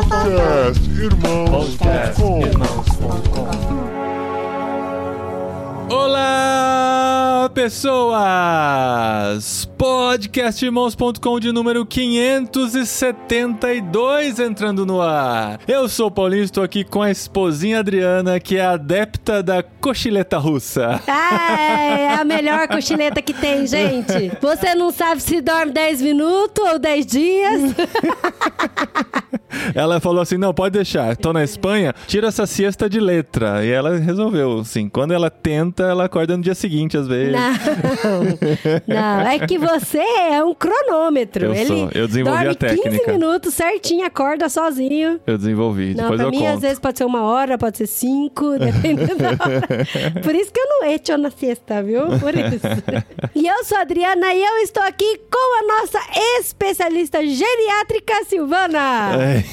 Podcast Olá, pessoas! Podcastirmãos.com de número 572 entrando no ar. Eu sou o Paulinho, estou aqui com a esposinha Adriana, que é adepta da cochileta russa. Ah, é a melhor cochileta que tem, gente. Você não sabe se dorme 10 minutos ou 10 dias. Ela falou assim: não, pode deixar, tô na Espanha, tira essa siesta de letra. E ela resolveu, assim, quando ela tenta, ela acorda no dia seguinte, às vezes. Não, não, é que você é um cronômetro. Eu Ele sou, eu desenvolvi dorme a técnica. 15 minutos certinho, acorda sozinho. Eu desenvolvi, Não, depois pra eu mim, conto. às vezes pode ser uma hora, pode ser cinco, dependendo da hora. Por isso que eu não echo na sexta, viu? Por isso. e eu sou a Adriana e eu estou aqui com a nossa especialista geriátrica Silvana.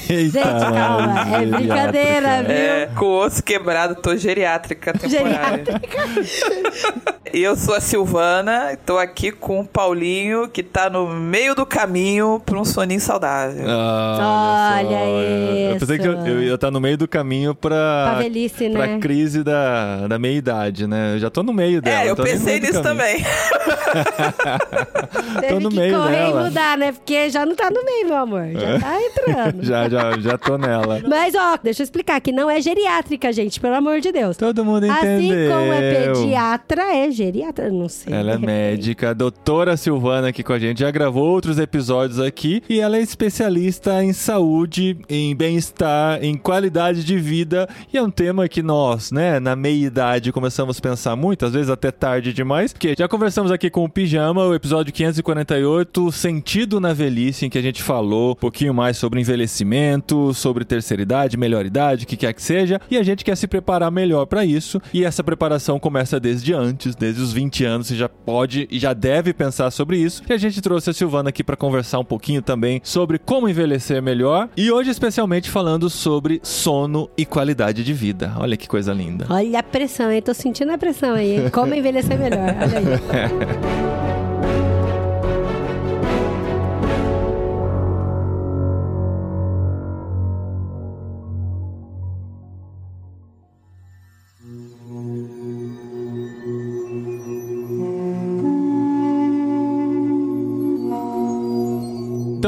Eita, Gente, calma, é geriátrica. brincadeira, viu? É, com o osso quebrado, tô geriátrica temporária. E eu sou a Silvana, tô aqui com o Paulinho, que tá no meio do caminho pra um soninho saudável. Ah, Olha só, Eu pensei que eu, eu ia estar no meio do caminho pra, Pra velhice, pra né? crise da, da meia-idade, né? Eu já tô no meio dela. é, eu pensei nisso também. Teve tô no que meio correr dela. e mudar, né? Porque já não tá no meio, meu amor. Já tá entrando. Já, já, já tô nela. Mas, ó, deixa eu explicar que não é geriátrica, gente, pelo amor de Deus. Todo mundo entendeu. Assim como é pediatra, é geriatra, não sei. Ela é médica, doutora Silvana aqui com a gente, já gravou outros episódios aqui e ela é especialista em saúde, em bem-estar, em qualidade de vida e é um tema que nós, né, na meia-idade começamos a pensar muito, às vezes até tarde demais, porque já conversamos aqui com o Pijama, o episódio 548, Sentido na Velhice, em que a gente falou um pouquinho mais sobre envelhecimento, sobre terceira idade, melhor idade, o que quer que seja, e a gente quer se preparar melhor para isso, e essa preparação começa desde antes, desde os 20 anos, você já pode e já deve pensar sobre isso. E a gente trouxe a Silvana aqui para conversar um pouquinho também sobre como envelhecer melhor, e hoje especialmente falando sobre sono e qualidade de vida. Olha que coisa linda. Olha a pressão, hein? Tô sentindo a pressão aí, hein? Como envelhecer melhor. Olha aí.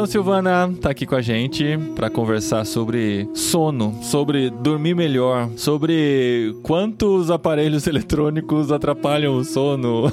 Então, Silvana tá aqui com a gente para conversar sobre sono, sobre dormir melhor, sobre quantos aparelhos eletrônicos atrapalham o sono,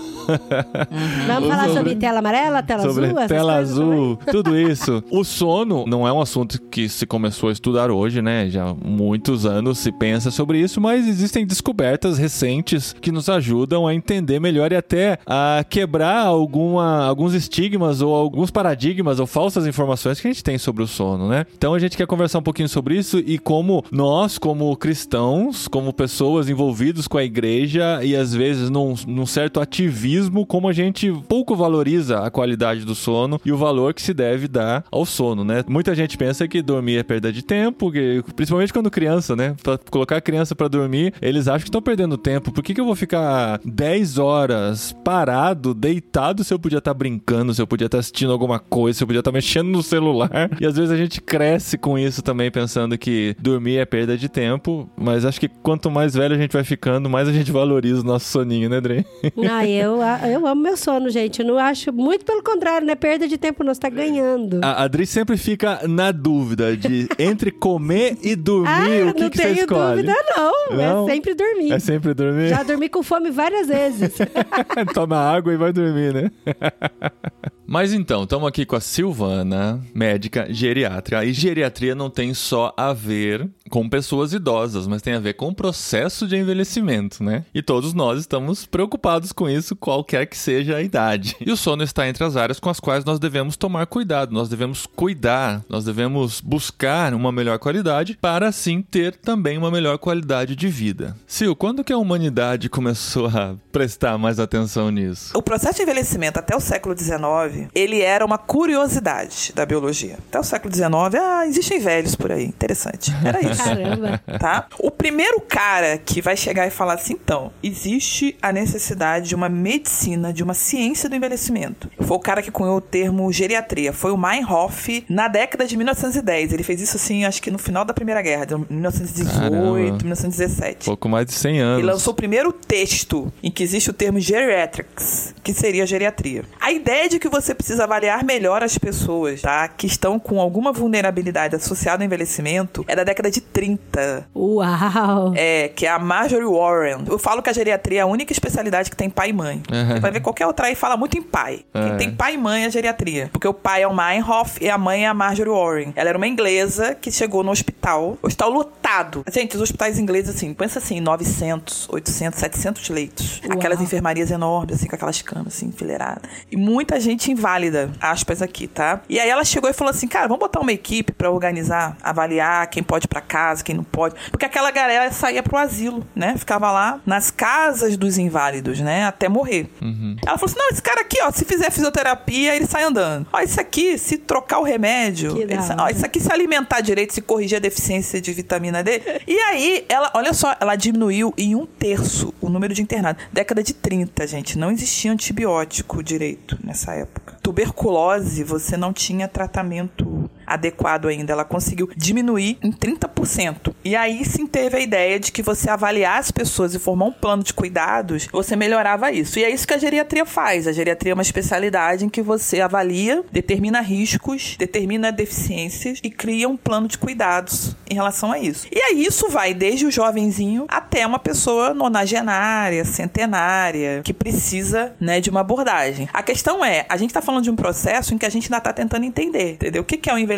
Vamos falar Sobre- sobre tela amarela, tela sobre azul? tela azul, tudo isso. O sono não é um assunto que se começou a estudar hoje, né? Já há muitos anos se pensa sobre isso, mas existem descobertas recentes que nos ajudam a entender melhor e até a quebrar alguma, alguns estigmas ou alguns paradigmas ou falsas informações que a gente tem sobre o sono, né? Então a gente quer conversar um pouquinho sobre isso e como nós, como cristãos, como pessoas envolvidos com a igreja e às vezes num, num certo ativismo, como a gente pouco valoriza a qualidade do sono e o valor que se deve dar ao sono, né? Muita gente pensa que dormir é perda de tempo, que- principalmente quando criança, né? Pra colocar a criança pra dormir, eles acham que estão perdendo tempo. Por que, que eu vou ficar 10 horas parado, deitado, se eu podia estar brincando, se eu podia estar assistindo alguma coisa, se eu podia estar mexendo no celular? E às vezes a gente cresce com isso também, pensando que dormir é perda de tempo, mas acho que quanto mais velho a gente vai ficando, mais a gente valoriza o nosso soninho, né, Dre? Não, eu, eu amo meu sono, gente. Eu não acho, muito pelo contrário, não é perda de tempo, não. Você tá ganhando. A Adri sempre fica na dúvida de entre comer e dormir, Ah, o que, não que você tenho escolhe? dúvida, não. Não? É sempre dormir. É sempre dormir? Já dormi com fome várias vezes. Toma água e vai dormir, né? Mas então, estamos aqui com a Silvana, médica geriatra. E geriatria não tem só a ver com pessoas idosas, mas tem a ver com o processo de envelhecimento, né? E todos nós estamos preocupados com isso, qualquer que seja a idade. E o sono está entre as áreas com as quais nós devemos tomar cuidado, nós devemos cuidar, nós devemos buscar uma melhor qualidade para assim ter também uma melhor qualidade de vida. Sil, quando que a humanidade começou a prestar mais atenção nisso? O processo de envelhecimento até o século XIX, ele era uma curiosidade da biologia. Até o século XIX, ah, existem velhos por aí. Interessante. Era isso. Caramba. tá? O primeiro cara que vai chegar e falar assim, então, existe a necessidade de uma medicina, de uma ciência do envelhecimento. Foi o cara que cunhou o termo geriatria. Foi o Meinhof na década de 1910. Ele fez isso, assim, acho que no final da Primeira Guerra, de 1918, Caramba. 1917. Pouco mais de 100 anos. E lançou o primeiro texto em que existe o termo geriatrics, que seria geriatria. A ideia de que você precisa avaliar melhor as pessoas, tá? Que estão com alguma vulnerabilidade associada ao envelhecimento é da década de 30. Uau. É, que é a Marjorie Warren. Eu falo que a geriatria é a única especialidade que tem pai e mãe. Você vai ver qualquer outra aí fala muito em pai. Quem É. tem pai e mãe é geriatria. Porque o pai é o Meinhof e a mãe é a Marjorie Warren. Ela era uma inglesa que chegou no hospital. Hospital lotado. Gente, os hospitais ingleses, assim, pensa assim, 900, 800, 700 leitos. Uau. Aquelas enfermarias enormes, assim, com aquelas camas, assim, enfileiradas. E muita gente inválida, aspas aqui, tá? E aí ela chegou e falou assim, cara, vamos botar uma equipe pra organizar, avaliar quem pode ir pra casa, quem não pode. Porque aquela galera saía pro asilo, né? Ficava lá nas casas dos inválidos, né? Até morrer. Ela falou assim, não, esse cara aqui, ó, se fizer fisioterapia, ele sai andando. Ó, isso aqui, se trocar o remédio, ele sai- ó, isso aqui se alimentar direito, se corrigir a deficiência de vitamina D. E aí, ela, olha só, ela diminuiu em um terço o número de internados. Década de 30, gente, não existia antibiótico direito nessa época. Tuberculose, você não tinha tratamento adequado ainda. Ela conseguiu diminuir em 30%. E aí sim teve a ideia de que você avaliar as pessoas e formar um plano de cuidados, você melhorava isso. E é isso que a geriatria faz. A geriatria é uma especialidade em que você avalia, determina riscos, determina deficiências e cria um plano de cuidados em relação a isso. E aí isso vai desde o jovenzinho até uma pessoa nonagenária, centenária, que precisa, né, de uma abordagem. A questão é, a gente está falando de um processo em que a gente ainda está tentando entender, entendeu? O que é o envelhecimento?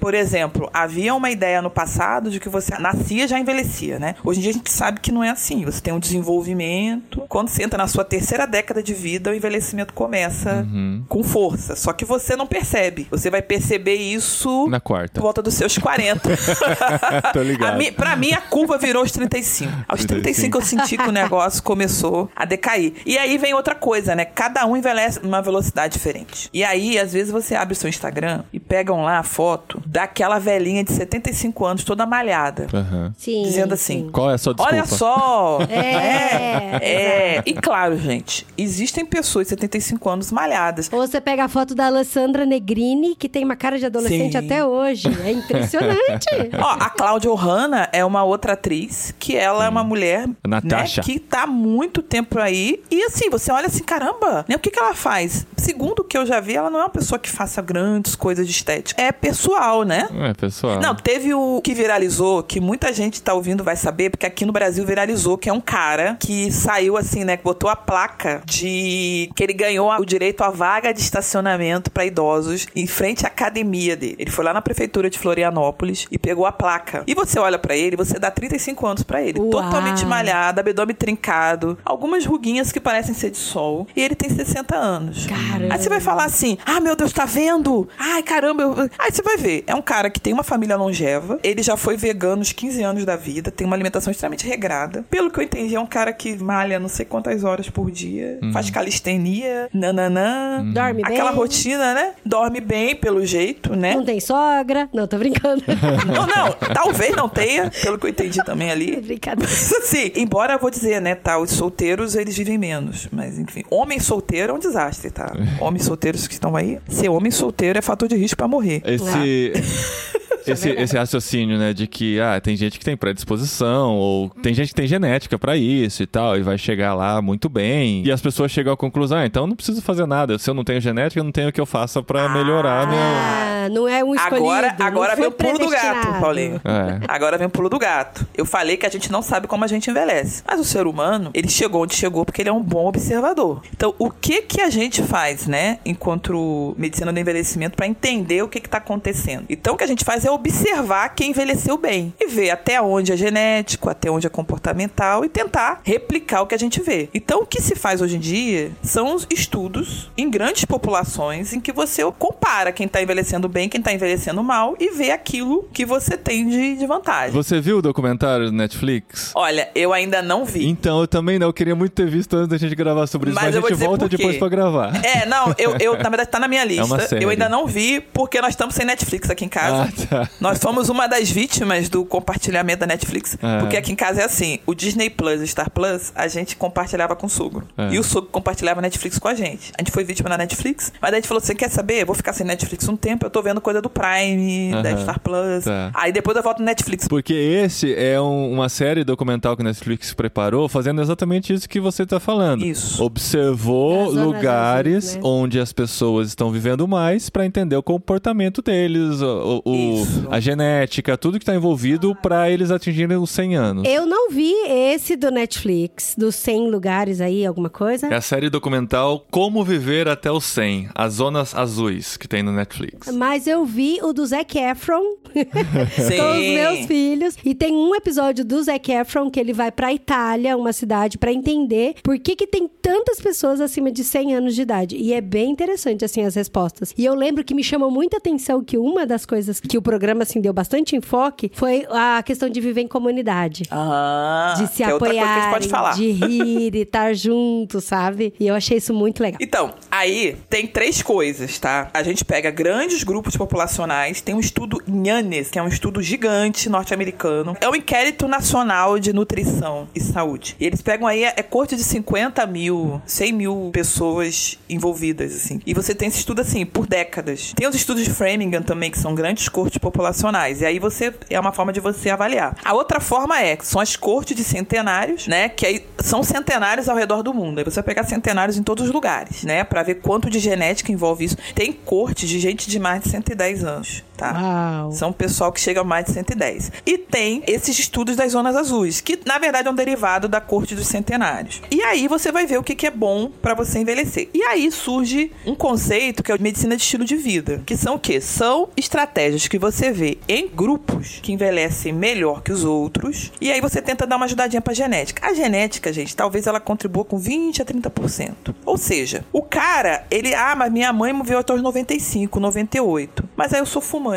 Por exemplo, havia uma ideia no passado de que você nascia e já envelhecia, né? Hoje em dia a gente sabe que não é assim. Você tem um desenvolvimento. Quando você entra na sua terceira década de vida, o envelhecimento começa com força. Só que você não percebe. Você vai perceber isso Na quarta. por volta dos seus 40. Tô ligado. A mi, pra mim, a curva virou aos 35. Aos 35 eu senti que o negócio começou a decair. E aí vem outra coisa, né? Cada um envelhece numa velocidade diferente. E aí, às vezes, você abre o seu Instagram e pegam lá foto daquela velhinha de 75 anos, toda malhada. Aham. Sim. Dizendo assim, sim. Qual é a sua desculpa? Olha só! É, é. E claro, gente, existem pessoas de 75 anos malhadas. Ou você pega a foto da Alessandra Negrini, que tem uma cara de adolescente Sim. até hoje. É impressionante. Ó, a Cláudia Ohana é uma outra atriz que ela é uma mulher Natasha. né, que tá há muito tempo aí. E assim, você olha assim, caramba, né? O que, que ela faz? Segundo o que eu já vi, ela não é uma pessoa que faça grandes coisas de estética. É pessoal, né? É, pessoal. Não, teve o que viralizou, que muita gente tá ouvindo vai saber, porque aqui no Brasil viralizou, que é um cara que saiu assim, né, que botou a placa de que ele ganhou o direito à vaga de estacionamento para idosos em frente à academia dele. Ele foi lá na prefeitura de Florianópolis e pegou a placa. E você olha pra ele, você dá 35 anos pra ele, Uau. totalmente malhado, abdômen trincado, algumas ruguinhas que parecem ser de sol, e ele tem 60 anos. Caramba. Aí você vai falar assim: ah, meu Deus, tá vendo? Ai, caramba. Eu... Aí você vai ver. É um cara que tem uma família longeva. Ele já foi vegano uns 15 anos da vida. Tem uma alimentação extremamente regrada. Pelo que eu entendi, é um cara que malha não sei quantas horas por dia. Faz calistenia, nananã. Dorme Aquela bem. rotina, né? Dorme bem, pelo jeito, né? Não tem sogra. Não, tô brincando. Não, não. Talvez não tenha, pelo que eu entendi também ali. Brincadeira. Mas assim, embora eu vou dizer, né, tá, os solteiros eles vivem menos, mas enfim, homem solteiro é um desastre, tá? Homens solteiros que estão aí, ser homem solteiro é fator de risco pra morrer. Esse. É Esse, esse raciocínio, né, de que ah, tem gente que tem predisposição, ou tem gente que tem genética pra isso e tal, e vai chegar lá muito bem. E as pessoas chegam à conclusão, ah, então não preciso fazer nada. Se eu não tenho genética, eu não tenho o que eu faça pra melhorar a minha. Ah, não é um escolhido. Agora, agora vem o pulo do gato. Paulinho. É. Agora vem o pulo do gato. Eu falei que a gente não sabe como a gente envelhece. Mas o ser humano, ele chegou onde chegou porque ele é um bom observador. Então, o que que a gente faz, né, enquanto medicina do envelhecimento, pra entender o que que tá acontecendo? Então, o que a gente faz é observar quem envelheceu bem e ver até onde é genético, até onde é comportamental e tentar replicar o que a gente vê. Então, o que se faz hoje em dia são os estudos em grandes populações em que você compara quem tá envelhecendo bem, quem tá envelhecendo mal e vê aquilo que você tem de, de vantagem. Você viu o documentário do Netflix? Olha, eu ainda não vi. Então, eu também não. Eu queria muito ter visto antes da gente gravar sobre isso, Mas mas, a gente volta depois pra gravar. É, não, eu, eu na verdade tá na minha lista. uma série. eu ainda não vi porque nós estamos sem Netflix aqui em casa. Ah, tá. Nós fomos uma das vítimas do compartilhamento da Netflix. É. Porque aqui em casa é assim: o Disney Plus e o Star Plus, a gente compartilhava com o sogro. É. E o sogro compartilhava a Netflix com a gente. A gente foi vítima da Netflix. Mas daí a gente falou: você quer saber? Eu vou ficar sem Netflix um tempo, eu tô vendo coisa do Prime, da Aham. Star Plus. Tá. Aí depois eu volto no Netflix. Porque esse é um- uma série documental que a Netflix preparou, fazendo exatamente isso que você está falando. Isso. Observou zonas lugares né? onde as pessoas estão vivendo mais para entender o comportamento deles, o, o- Isso. a genética, tudo que está envolvido para eles atingirem os 100 anos. Eu não vi esse do Netflix, dos 100 lugares aí, alguma coisa. É a série documental Como Viver até os 100, as zonas azuis que tem no Netflix. Mas eu vi o do Zac Efron com os meus filhos. E tem um episódio do Zac Efron que ele vai pra Itália, uma cidade, pra entender por que, que tem tantas pessoas acima de 100 anos de idade. E é bem interessante, assim, as respostas. E eu lembro que me chamou muita atenção que uma das coisas que o programa, assim, deu bastante enfoque foi a questão de viver em comunidade. Ah, de se é apoiar, de rir e estar junto, sabe? E eu achei isso muito legal. Então, aí tem três coisas, tá? A gente pega grandes grupos populacionais, tem um estudo Nhanes, que é um estudo gigante norte-americano. É um inquérito nacional de nutrição e saúde. E eles pegam aí, é corte de 50 mil, 100 mil pessoas envolvidas, assim. E você tem esse estudo, assim, por décadas. Tem os estudos de Framingham também, que são grandes cortes populacionais. E aí você, é uma forma de você avaliar. A outra forma é, são as cortes de centenários, né? Que aí são centenários ao redor do mundo. Aí você vai pegar centenários em todos os lugares, né? Pra ver quanto de genética envolve isso. Tem cortes de gente de mais de 110 anos, tá? Uau. São pessoal que chega a mais de 110. E tem esses estudos das zonas azuis, que na verdade é um derivado da corte dos centenários. E aí você vai ver o que, que é bom pra você envelhecer. E aí surge um conceito que é a medicina de estilo de vida, que são o quê? São estratégias que você vê em grupos que envelhecem melhor que os outros, e aí você tenta dar uma ajudadinha pra genética. A genética, gente, talvez ela contribua com 20 a 30%. Ou seja, o cara, ele, ah, mas minha mãe morreu até os 95, 98. Mas aí eu sou fumante.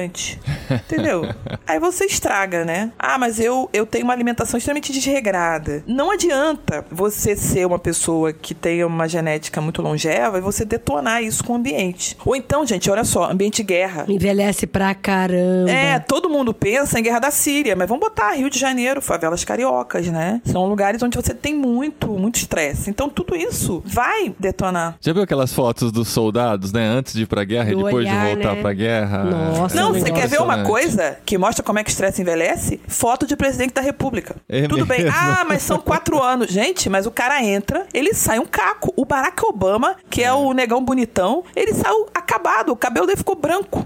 Entendeu? Aí você estraga, né? Ah, mas eu, eu tenho uma alimentação extremamente desregrada. Não adianta você ser uma pessoa que tenha uma genética muito longeva e você detonar isso com o ambiente. Ou então, gente, olha só, ambiente de guerra. Envelhece pra caramba. É, todo mundo pensa em Guerra da Síria, mas vamos botar Rio de Janeiro, favelas cariocas, né? São lugares onde você tem muito, muito estresse. Então tudo isso vai detonar. Já viu aquelas fotos dos soldados, né? Antes de ir pra guerra e Do depois olhar, de voltar né? pra guerra? Nossa, Não, você quer ver uma coisa que mostra como é que o estresse envelhece? Foto de presidente da república. É Tudo bem. mesmo? Ah, mas são quatro anos. Gente, mas o cara entra, ele sai um caco. O Barack Obama, que é, o negão bonitão, ele saiu acabado. O cabelo dele ficou branco.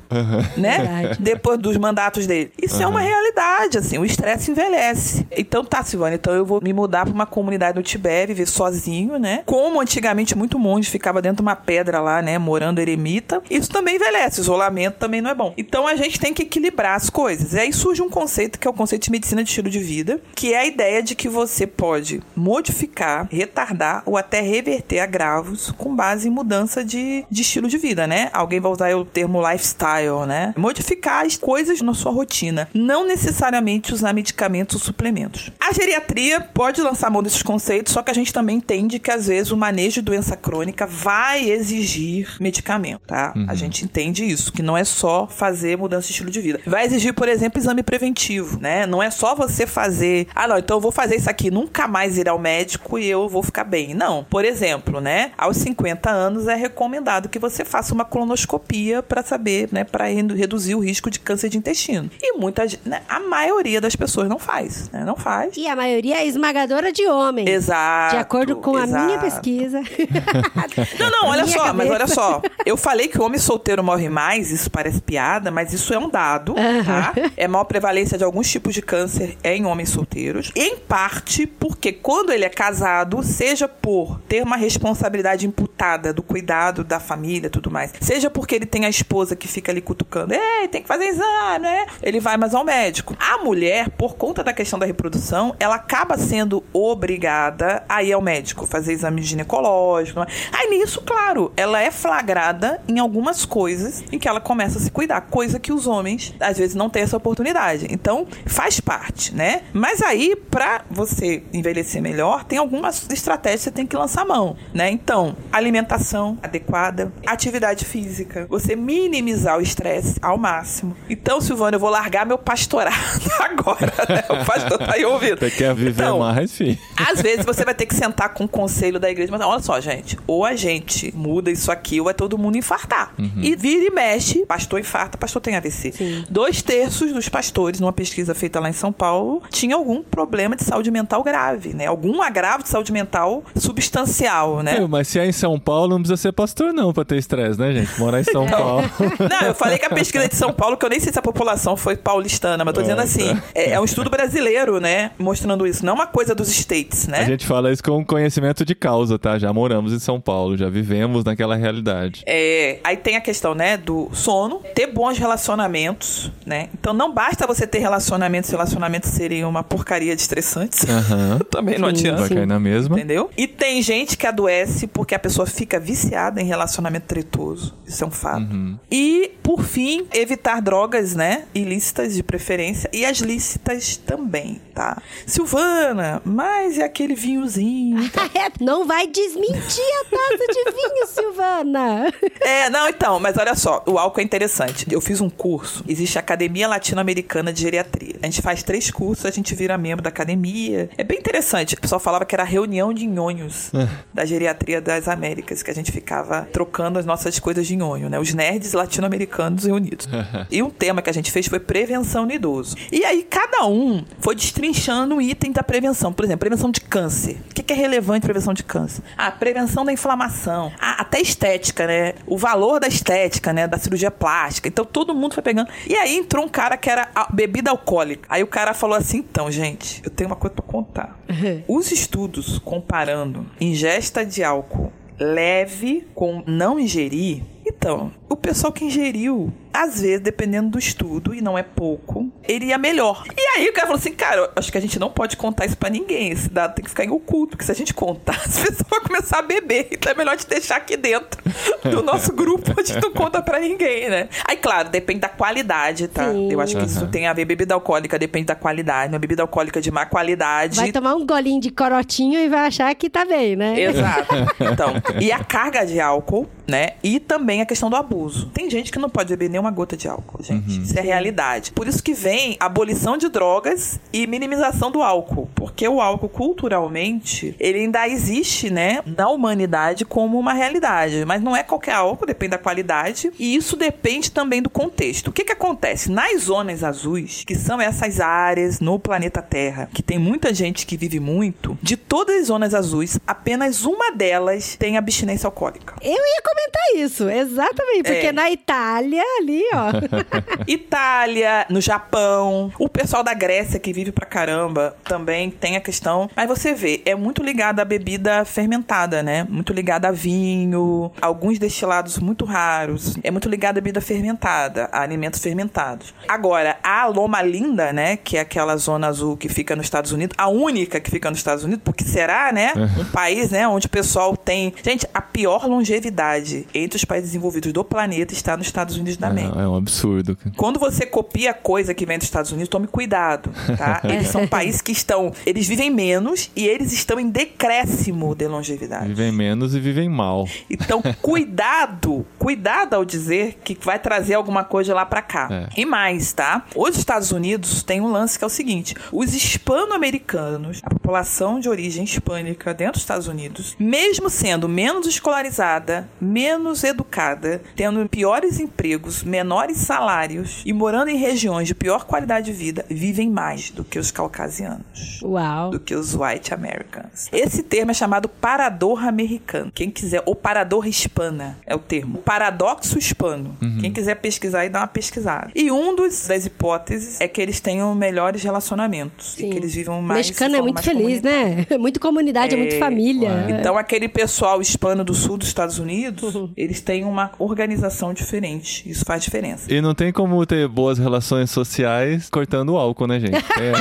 Né? Verdade. Depois dos mandatos dele. Isso é uma realidade, assim. O estresse envelhece. Então tá, Silvana. Então eu vou me mudar pra uma comunidade no Tibete, viver sozinho, né? Como antigamente muito monge ficava dentro de uma pedra lá, né? Morando eremita. Isso também envelhece. Isolamento também não é bom. Então a gente tem que equilibrar as coisas. E aí surge um conceito que é o conceito de medicina de estilo de vida, que é a ideia de que você pode modificar, retardar ou até reverter agravos com base em mudança de, de estilo de vida, né? Alguém vai usar o termo lifestyle, né? Modificar as coisas na sua rotina, não necessariamente usar medicamentos ou suplementos. A geriatria pode lançar mão desses conceitos, só que a gente também entende que às vezes o manejo de doença crônica vai exigir medicamento, tá? A gente entende isso, que não é só fazer mudança de estilo de vida. Vai exigir, por exemplo, exame preventivo, né? Não é só você fazer, ah, não, então eu vou fazer isso aqui, nunca mais ir ao médico e eu vou ficar bem. Não. Por exemplo, né? Aos 50 anos é recomendado que você faça uma colonoscopia para saber, né, para reduzir o risco de câncer de intestino. E muitas, né, a maioria das pessoas não faz, né? Não faz. E a maioria é esmagadora de homens. Exato. De acordo com a minha exato. pesquisa. Não, não, olha só, mas cabeça. olha só. Eu falei que o homem solteiro morre mais, isso parece piada, mas isso é um dado, tá? É maior prevalência de alguns tipos de câncer é em homens solteiros. Em parte porque quando ele é casado, seja por ter uma responsabilidade imputada do cuidado da família e tudo mais, seja porque ele tem a esposa que fica ali cutucando, ei, tem que fazer exame, né? Ele vai mais ao médico. A mulher, por conta da questão da reprodução, ela acaba sendo obrigada a ir ao médico, fazer exame ginecológico. né? Aí nisso, claro, ela é flagrada em algumas coisas em que ela começa possa se cuidar, coisa que os homens às vezes não têm essa oportunidade. Então, faz parte, né? Mas aí, pra você envelhecer melhor, tem algumas estratégias que você tem que lançar mão, né? Então, alimentação adequada, atividade física, você minimizar o estresse ao máximo. Então, Silvana, eu vou largar meu pastorado agora, né? O pastor tá aí ouvindo. Você quer viver Então, mais, filho? às vezes você vai ter que sentar com o conselho da igreja, mas olha só, gente, ou a gente muda isso aqui, ou é todo mundo infartar. E vira e mexe, pastor infarta, pastor tem AVC. Dois terços dos pastores, numa pesquisa feita lá em São Paulo, tinha algum problema de saúde mental grave, né? Algum agravo de saúde mental substancial, né? Meu, mas se é em São Paulo, não precisa ser pastor não pra ter estresse, né, gente? Morar em São Paulo. Não, eu falei que a pesquisa de São Paulo, que eu nem sei se a população foi paulistana, mas tô dizendo assim, é, é um estudo brasileiro, né? Mostrando isso, não uma coisa dos States, né? A gente fala isso com conhecimento de causa, tá? Já moramos em São Paulo, já vivemos naquela realidade. É, aí tem a questão, né, do sono, ter bons relacionamentos, né? Então não basta você ter relacionamentos, relacionamentos serem uma porcaria de estressantes. Aham. Também não Sim, adianta. Vai cair na mesma. Entendeu? E tem gente que adoece porque a pessoa fica viciada em relacionamento tretoso. Isso é um fato. Uhum. E, por fim, evitar drogas, né? Ilícitas de preferência e as lícitas também, tá? Silvana, mas é aquele vinhozinho. Não vai desmentir a taça de vinho, Silvana. É, não, então, mas olha só, o álcool é interessante. Eu fiz um curso, existe a Academia Latino-Americana de Geriatria. A gente faz três cursos, a gente vira membro da academia. É bem interessante. O pessoal falava que era a reunião de nhonhos da geriatria das Américas, que a gente ficava trocando as nossas coisas de nhonho, né? Os nerds latino-americanos reunidos. e um tema que a gente fez foi prevenção no idoso. E aí, cada um foi destrinchando um item da prevenção. Por exemplo, prevenção de câncer. O que é relevante prevenção de câncer? Ah, prevenção da inflamação. Ah, até estética, né? O valor da estética, né? Da cirurgia plástica. Então todo mundo foi pegando. E aí entrou um cara que era bebida alcoólica. Aí o cara falou assim: então, gente, eu tenho uma coisa pra contar. Os estudos comparando ingesta de álcool leve com não ingerir. Então, o pessoal que ingeriu, às vezes, dependendo do estudo, e não é pouco, ele ia melhor. E aí o cara falou assim, cara, acho que a gente não pode contar isso pra ninguém. Esse dado tem que ficar em oculto, porque se a gente contar, as pessoas vão começar a beber. Então é melhor te deixar aqui dentro do nosso grupo, a gente não conta pra ninguém, né? Aí, claro, depende da qualidade, tá? Sim. Eu acho que isso Aham. tem a ver. Bebida alcoólica depende da qualidade. Uma bebida alcoólica de má qualidade. Vai tomar um golinho de corotinho e vai achar que tá bem, né? Exato. Então, e a carga de álcool, né? E também a questão do abuso. Tem gente que não pode beber nenhuma gota de álcool, gente. Isso é realidade. Por isso que vem a abolição de drogas e minimização do álcool. Porque o álcool, culturalmente, ele ainda existe, né? Na humanidade como uma realidade. Mas não é qualquer álcool, depende da qualidade. E isso depende também do contexto. O que que acontece? Nas zonas azuis, que são essas áreas no planeta Terra, que tem muita gente que vive muito, de todas as zonas azuis, apenas uma delas tem abstinência alcoólica. Eu ia comentar isso, exatamente. Porque É. na Itália, ali, ó. Itália, no Japão, o pessoal da Grécia que vive pra caramba também tem a questão. Mas você vê, é muito ligado à bebida fermentada, né? Muito ligado a vinho, alguns destilados muito raros. É muito ligado à bebida fermentada, a alimentos fermentados. Agora, a Loma Linda, né? Que é aquela zona azul que fica nos Estados Unidos, a única que fica nos Estados Unidos, porque será, né? Um país, né? Onde o pessoal tem. Gente, a pior longevidade entre os países desenvolvidos do planeta está nos Estados Unidos da América. É, é um absurdo. Quando você copia coisa que vem dos Estados Unidos, tome cuidado, tá? Eles são países que estão, eles vivem menos e eles estão em decréscimo de longevidade. Vivem menos e vivem mal. Então, cuidado, cuidado ao dizer que vai trazer alguma coisa lá pra cá. É. E mais, tá? Os Estados Unidos tem um lance que é o seguinte: os hispano-americanos, a população de origem hispânica dentro dos Estados Unidos, mesmo sendo menos escolarizada, menos educada, tendo piores empregos, menores salários e morando em regiões de pior qualidade de vida, vivem mais do que os caucasianos Uau. do que os white Americans. Esse termo é chamado parador americano. Quem quiser, ou parador hispana é o termo. Paradoxo hispano. Quem quiser pesquisar aí, dá uma pesquisada. E um dos, das hipóteses é que eles tenham melhores relacionamentos. Sim. E que eles vivam mais. mexicano é muito feliz, né? Muito comunidade, é muito É, família. Então, aquele pessoal hispano do sul dos Estados Unidos, eles têm uma organização diferente. Isso faz diferença. E não tem como ter boas relações sociais cortando o álcool, né, gente? É.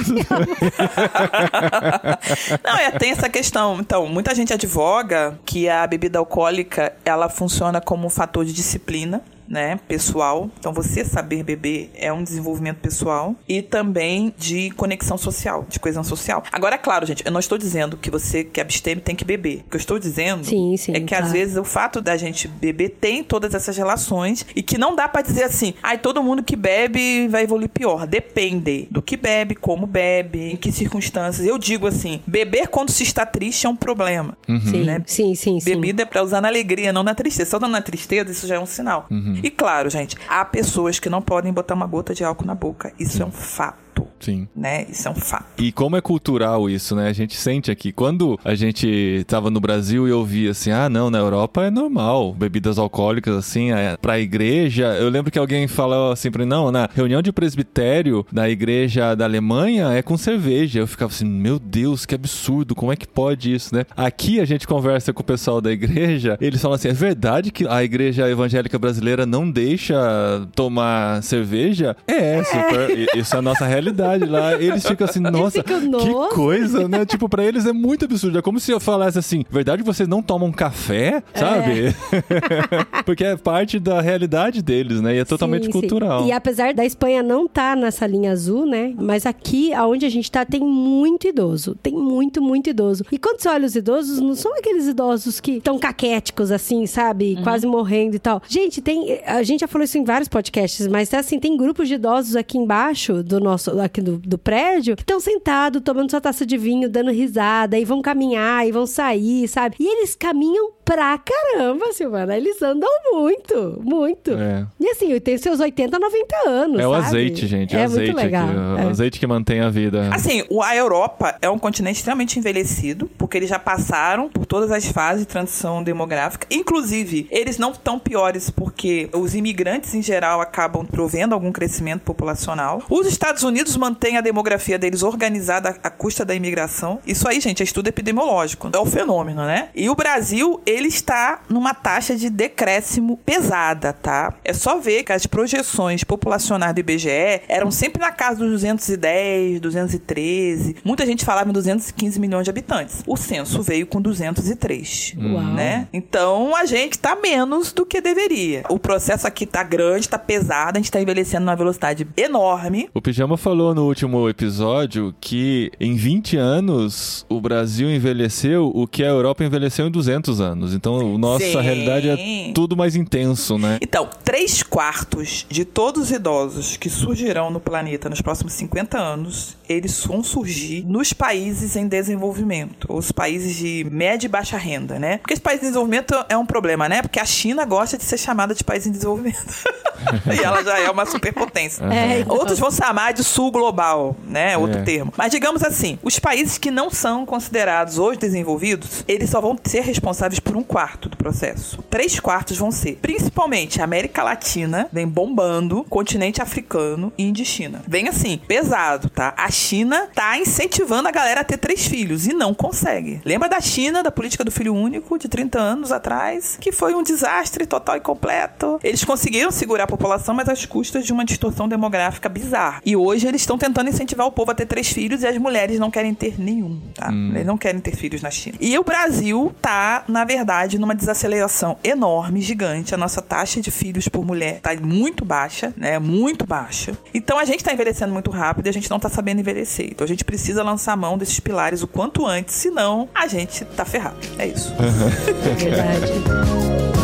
Não, é, tem essa questão. Então, muita gente advoga que a bebida alcoólica ela funciona como um fator de disciplina. Né, pessoal. Então você saber beber é um desenvolvimento pessoal e também de conexão social, de coesão social. Agora, é claro, gente, eu não estou dizendo que você que absteme tem que beber. O que eu estou dizendo Sim, sim, é que claro. às vezes o fato da gente beber tem todas essas relações e que não dá pra dizer assim, ai, todo mundo que bebe vai evoluir pior. Depende do que bebe, como bebe, em que circunstâncias. Eu digo assim, beber quando se está triste é um problema. Sim, né? sim, sim, sim. Bebida é pra usar na alegria, não na tristeza. Só na tristeza, isso já é um sinal. E claro, gente, há pessoas que não podem botar uma gota de álcool na boca. Isso é um fato. Sim. Né? Isso é um fato. E como é cultural isso, né? A gente sente aqui. Quando a gente tava no Brasil e ouvia assim, ah, não, na Europa é normal, bebidas alcoólicas, assim, é, pra igreja. Eu lembro que alguém falou assim pra mim, não, na reunião de presbitério da igreja da Alemanha é com cerveja. Eu ficava assim, meu Deus, que absurdo, como é que pode isso, né? Aqui a gente conversa com o pessoal da igreja, eles falam assim, é verdade que a igreja evangélica brasileira não deixa tomar cerveja? É, super, isso é a nossa realidade lá. Eles ficam assim, nossa, ficam, que coisa, né? Tipo, pra eles é muito absurdo. É como se eu falasse assim, verdade vocês não tomam café, sabe? Porque é parte da realidade deles, né? E é totalmente Sim, sim. cultural. E apesar da Espanha não estar nessa linha azul, né? Mas aqui, aonde a gente tá, tem muito idoso. Tem muito, muito idoso. E quando você olha os idosos, não são aqueles idosos que estão caquéticos, assim, sabe? Quase morrendo e tal. Gente, tem. A gente já falou isso em vários podcasts, mas assim, tem grupos de idosos aqui embaixo do nosso, aqui do, do prédio, que estão sentados, tomando sua taça de vinho, dando risada, e vão caminhar, e vão sair, sabe? E eles caminham pra caramba, Silvana. Eles andam muito, muito. É. E assim, tem seus 80, 90 anos. É o sabe? azeite, gente. É, É o azeite muito legal. aqui. O É. azeite que mantém a vida. Assim, o- a Europa é um continente extremamente envelhecido, porque eles já passaram por todas as fases de transição demográfica. Inclusive, eles não estão piores porque os imigrantes, em geral, acabam provendo algum crescimento populacional. Os Estados Unidos mantêm a demografia deles organizada à à custa da imigração. Isso aí, gente, é estudo epidemiológico. É o fenômeno, né? E o Brasil, ele está numa taxa de decréscimo pesada, tá? É só ver que as projeções populacionais do IBGE eram sempre na casa dos 210, 213. Muita gente falava em 215 milhões de habitantes. O censo veio com 203. Uau. Né? Então a gente tá menos do que deveria. O processo aqui tá grande, tá pesado, a gente tá envelhecendo numa velocidade enorme. O Pijama falou no último episódio que em 20 anos o Brasil envelheceu o que a Europa envelheceu em 200 anos. Então, nossa Sim. realidade é tudo mais intenso, né? Então, três quartos de todos os idosos que surgirão no planeta nos próximos 50 anos, eles vão surgir nos países em desenvolvimento, os países de média e baixa renda, né? Porque os países em desenvolvimento é um problema, né? Porque a China gosta de ser chamada de país em desenvolvimento. e ela já é uma superpotência. É, então. Outros vão chamar de sul global, né? Outro É. termo. Mas digamos assim, os países que não são considerados hoje desenvolvidos, eles só vão ser responsáveis por um quarto do processo. Três quartos vão ser, principalmente, a América Latina, vem bombando, continente africano e Índia e China. Vem assim, pesado, tá? A China tá incentivando a galera a ter três filhos e não consegue. Lembra da China, da política do filho único de 30 anos atrás, que foi um desastre total e completo. Eles conseguiram segurar a população, mas às custas de uma distorção demográfica bizarra. E hoje eles estão tentando incentivar o povo a ter três filhos e as mulheres não querem ter nenhum, tá? Eles não querem ter filhos na China. E o Brasil tá, na verdade, numa desaceleração enorme, gigante. A nossa taxa de filhos por mulher tá muito baixa, né? Muito baixa. Então a gente tá envelhecendo muito rápido e a gente não tá sabendo envelhecer. Então a gente precisa lançar a mão desses pilares o quanto antes, senão a gente tá ferrado. É isso. É verdade.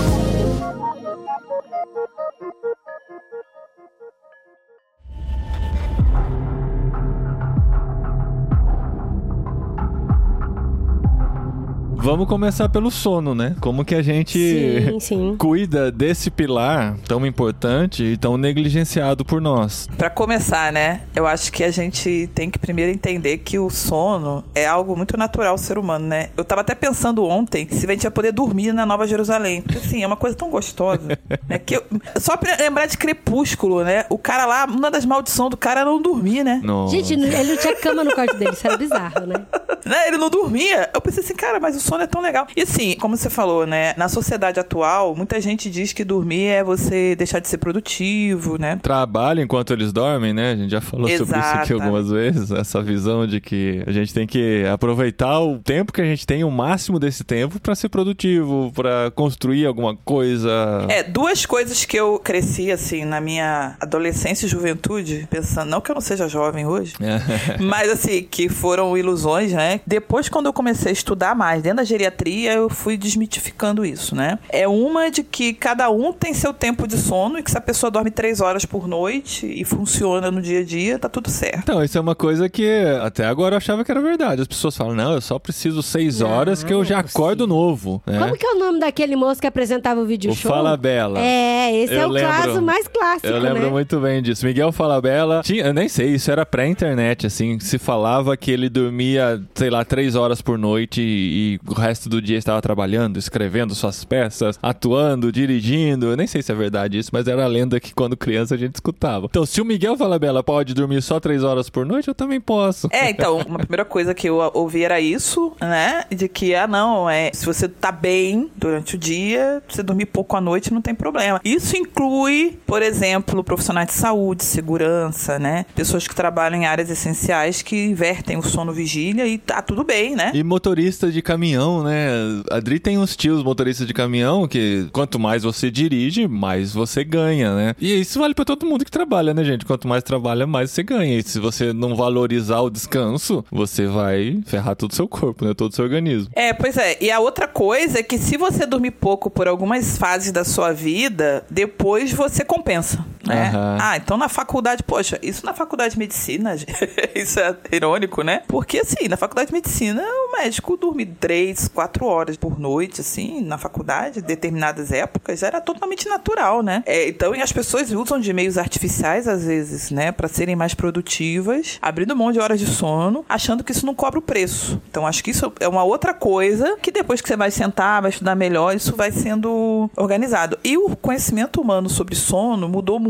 Vamos começar pelo sono, né? Como que a gente Sim, sim. cuida desse pilar tão importante e tão negligenciado por nós. Pra começar, né? Eu acho que a gente tem que primeiro entender que o sono é algo muito natural ao ser humano, né? Eu tava até pensando ontem se a gente ia poder dormir na Nova Jerusalém. Porque assim, é uma coisa tão gostosa. né? que eu- só pra lembrar de Crepúsculo, né? O cara lá, uma das maldições do cara era não dormir, né? Nossa. Gente, ele não tinha cama no quarto dele, isso era bizarro, né? Né? Ele não dormia. Eu pensei assim, cara, mas o sono é tão legal. E assim, como você falou, né? Na sociedade atual, muita gente diz que dormir é você deixar de ser produtivo, né? Trabalho enquanto eles dormem, né? A gente já falou sobre isso aqui algumas vezes. Essa visão de que a gente tem que aproveitar o tempo que a gente tem, o máximo desse tempo, para ser produtivo, para construir alguma coisa. É, duas coisas que eu cresci, assim, na minha adolescência e juventude, pensando, não que eu não seja jovem hoje, mas assim, que foram ilusões, né? Depois, quando eu comecei a estudar mais dentro da geriatria, eu fui desmitificando isso, né? É uma de que cada um tem seu tempo de sono e que se a pessoa dorme três horas por noite e funciona no dia a dia, tá tudo certo. Então, isso é uma coisa que até agora eu achava que era verdade. As pessoas falam, não, eu só preciso seis horas que eu já acordo sim. novo. Né? Como que é o nome daquele moço que apresentava o vídeo o show? Fala Bela. É, esse eu é o lembro, caso mais clássico, Eu lembro né? muito bem disso. Miguel Fala Bela, tinha, eu nem sei, isso era pré-internet, assim, se falava que ele dormia, sei lá, três horas por noite e, e o resto do dia estava trabalhando, escrevendo suas peças, atuando, dirigindo. Eu nem sei se é verdade isso, mas era a lenda que quando criança a gente escutava. Então, se o Miguel Falabella pode dormir só três horas por noite, eu também posso. É, então, uma primeira coisa que eu ouvi era isso, né? De que, ah, não, é se você tá bem durante o dia, você dormir pouco à noite não tem problema. Isso inclui, por exemplo, profissionais de saúde, segurança, né? Pessoas que trabalham em áreas essenciais que invertem o sono vigília e tá tudo bem, né? E motorista de caminhão, né? A Adri tem uns tios motoristas de caminhão que quanto mais você dirige, mais você ganha, né? E isso vale para todo mundo que trabalha, né, gente? Quanto mais trabalha, mais você ganha. E se você não valorizar o descanso, você vai ferrar todo o seu corpo, né? Todo o seu organismo. É, pois é. E a outra coisa é que se você dormir pouco por algumas fases da sua vida, depois você compensa, né? Uhum. Ah, então na faculdade, poxa, isso na faculdade de medicina, isso é irônico, né? Porque assim, na faculdade de medicina, o médico dorme três, quatro horas por noite, assim, na faculdade, determinadas épocas, era totalmente natural, né? É, então, e as pessoas usam de meios artificiais, às vezes, né, para serem mais produtivas, abrindo mão de horas de sono, achando que isso não cobra o preço. Então, acho que isso é uma outra coisa que depois que você vai sentar, vai estudar melhor, isso vai sendo organizado. E o conhecimento humano sobre sono mudou muito,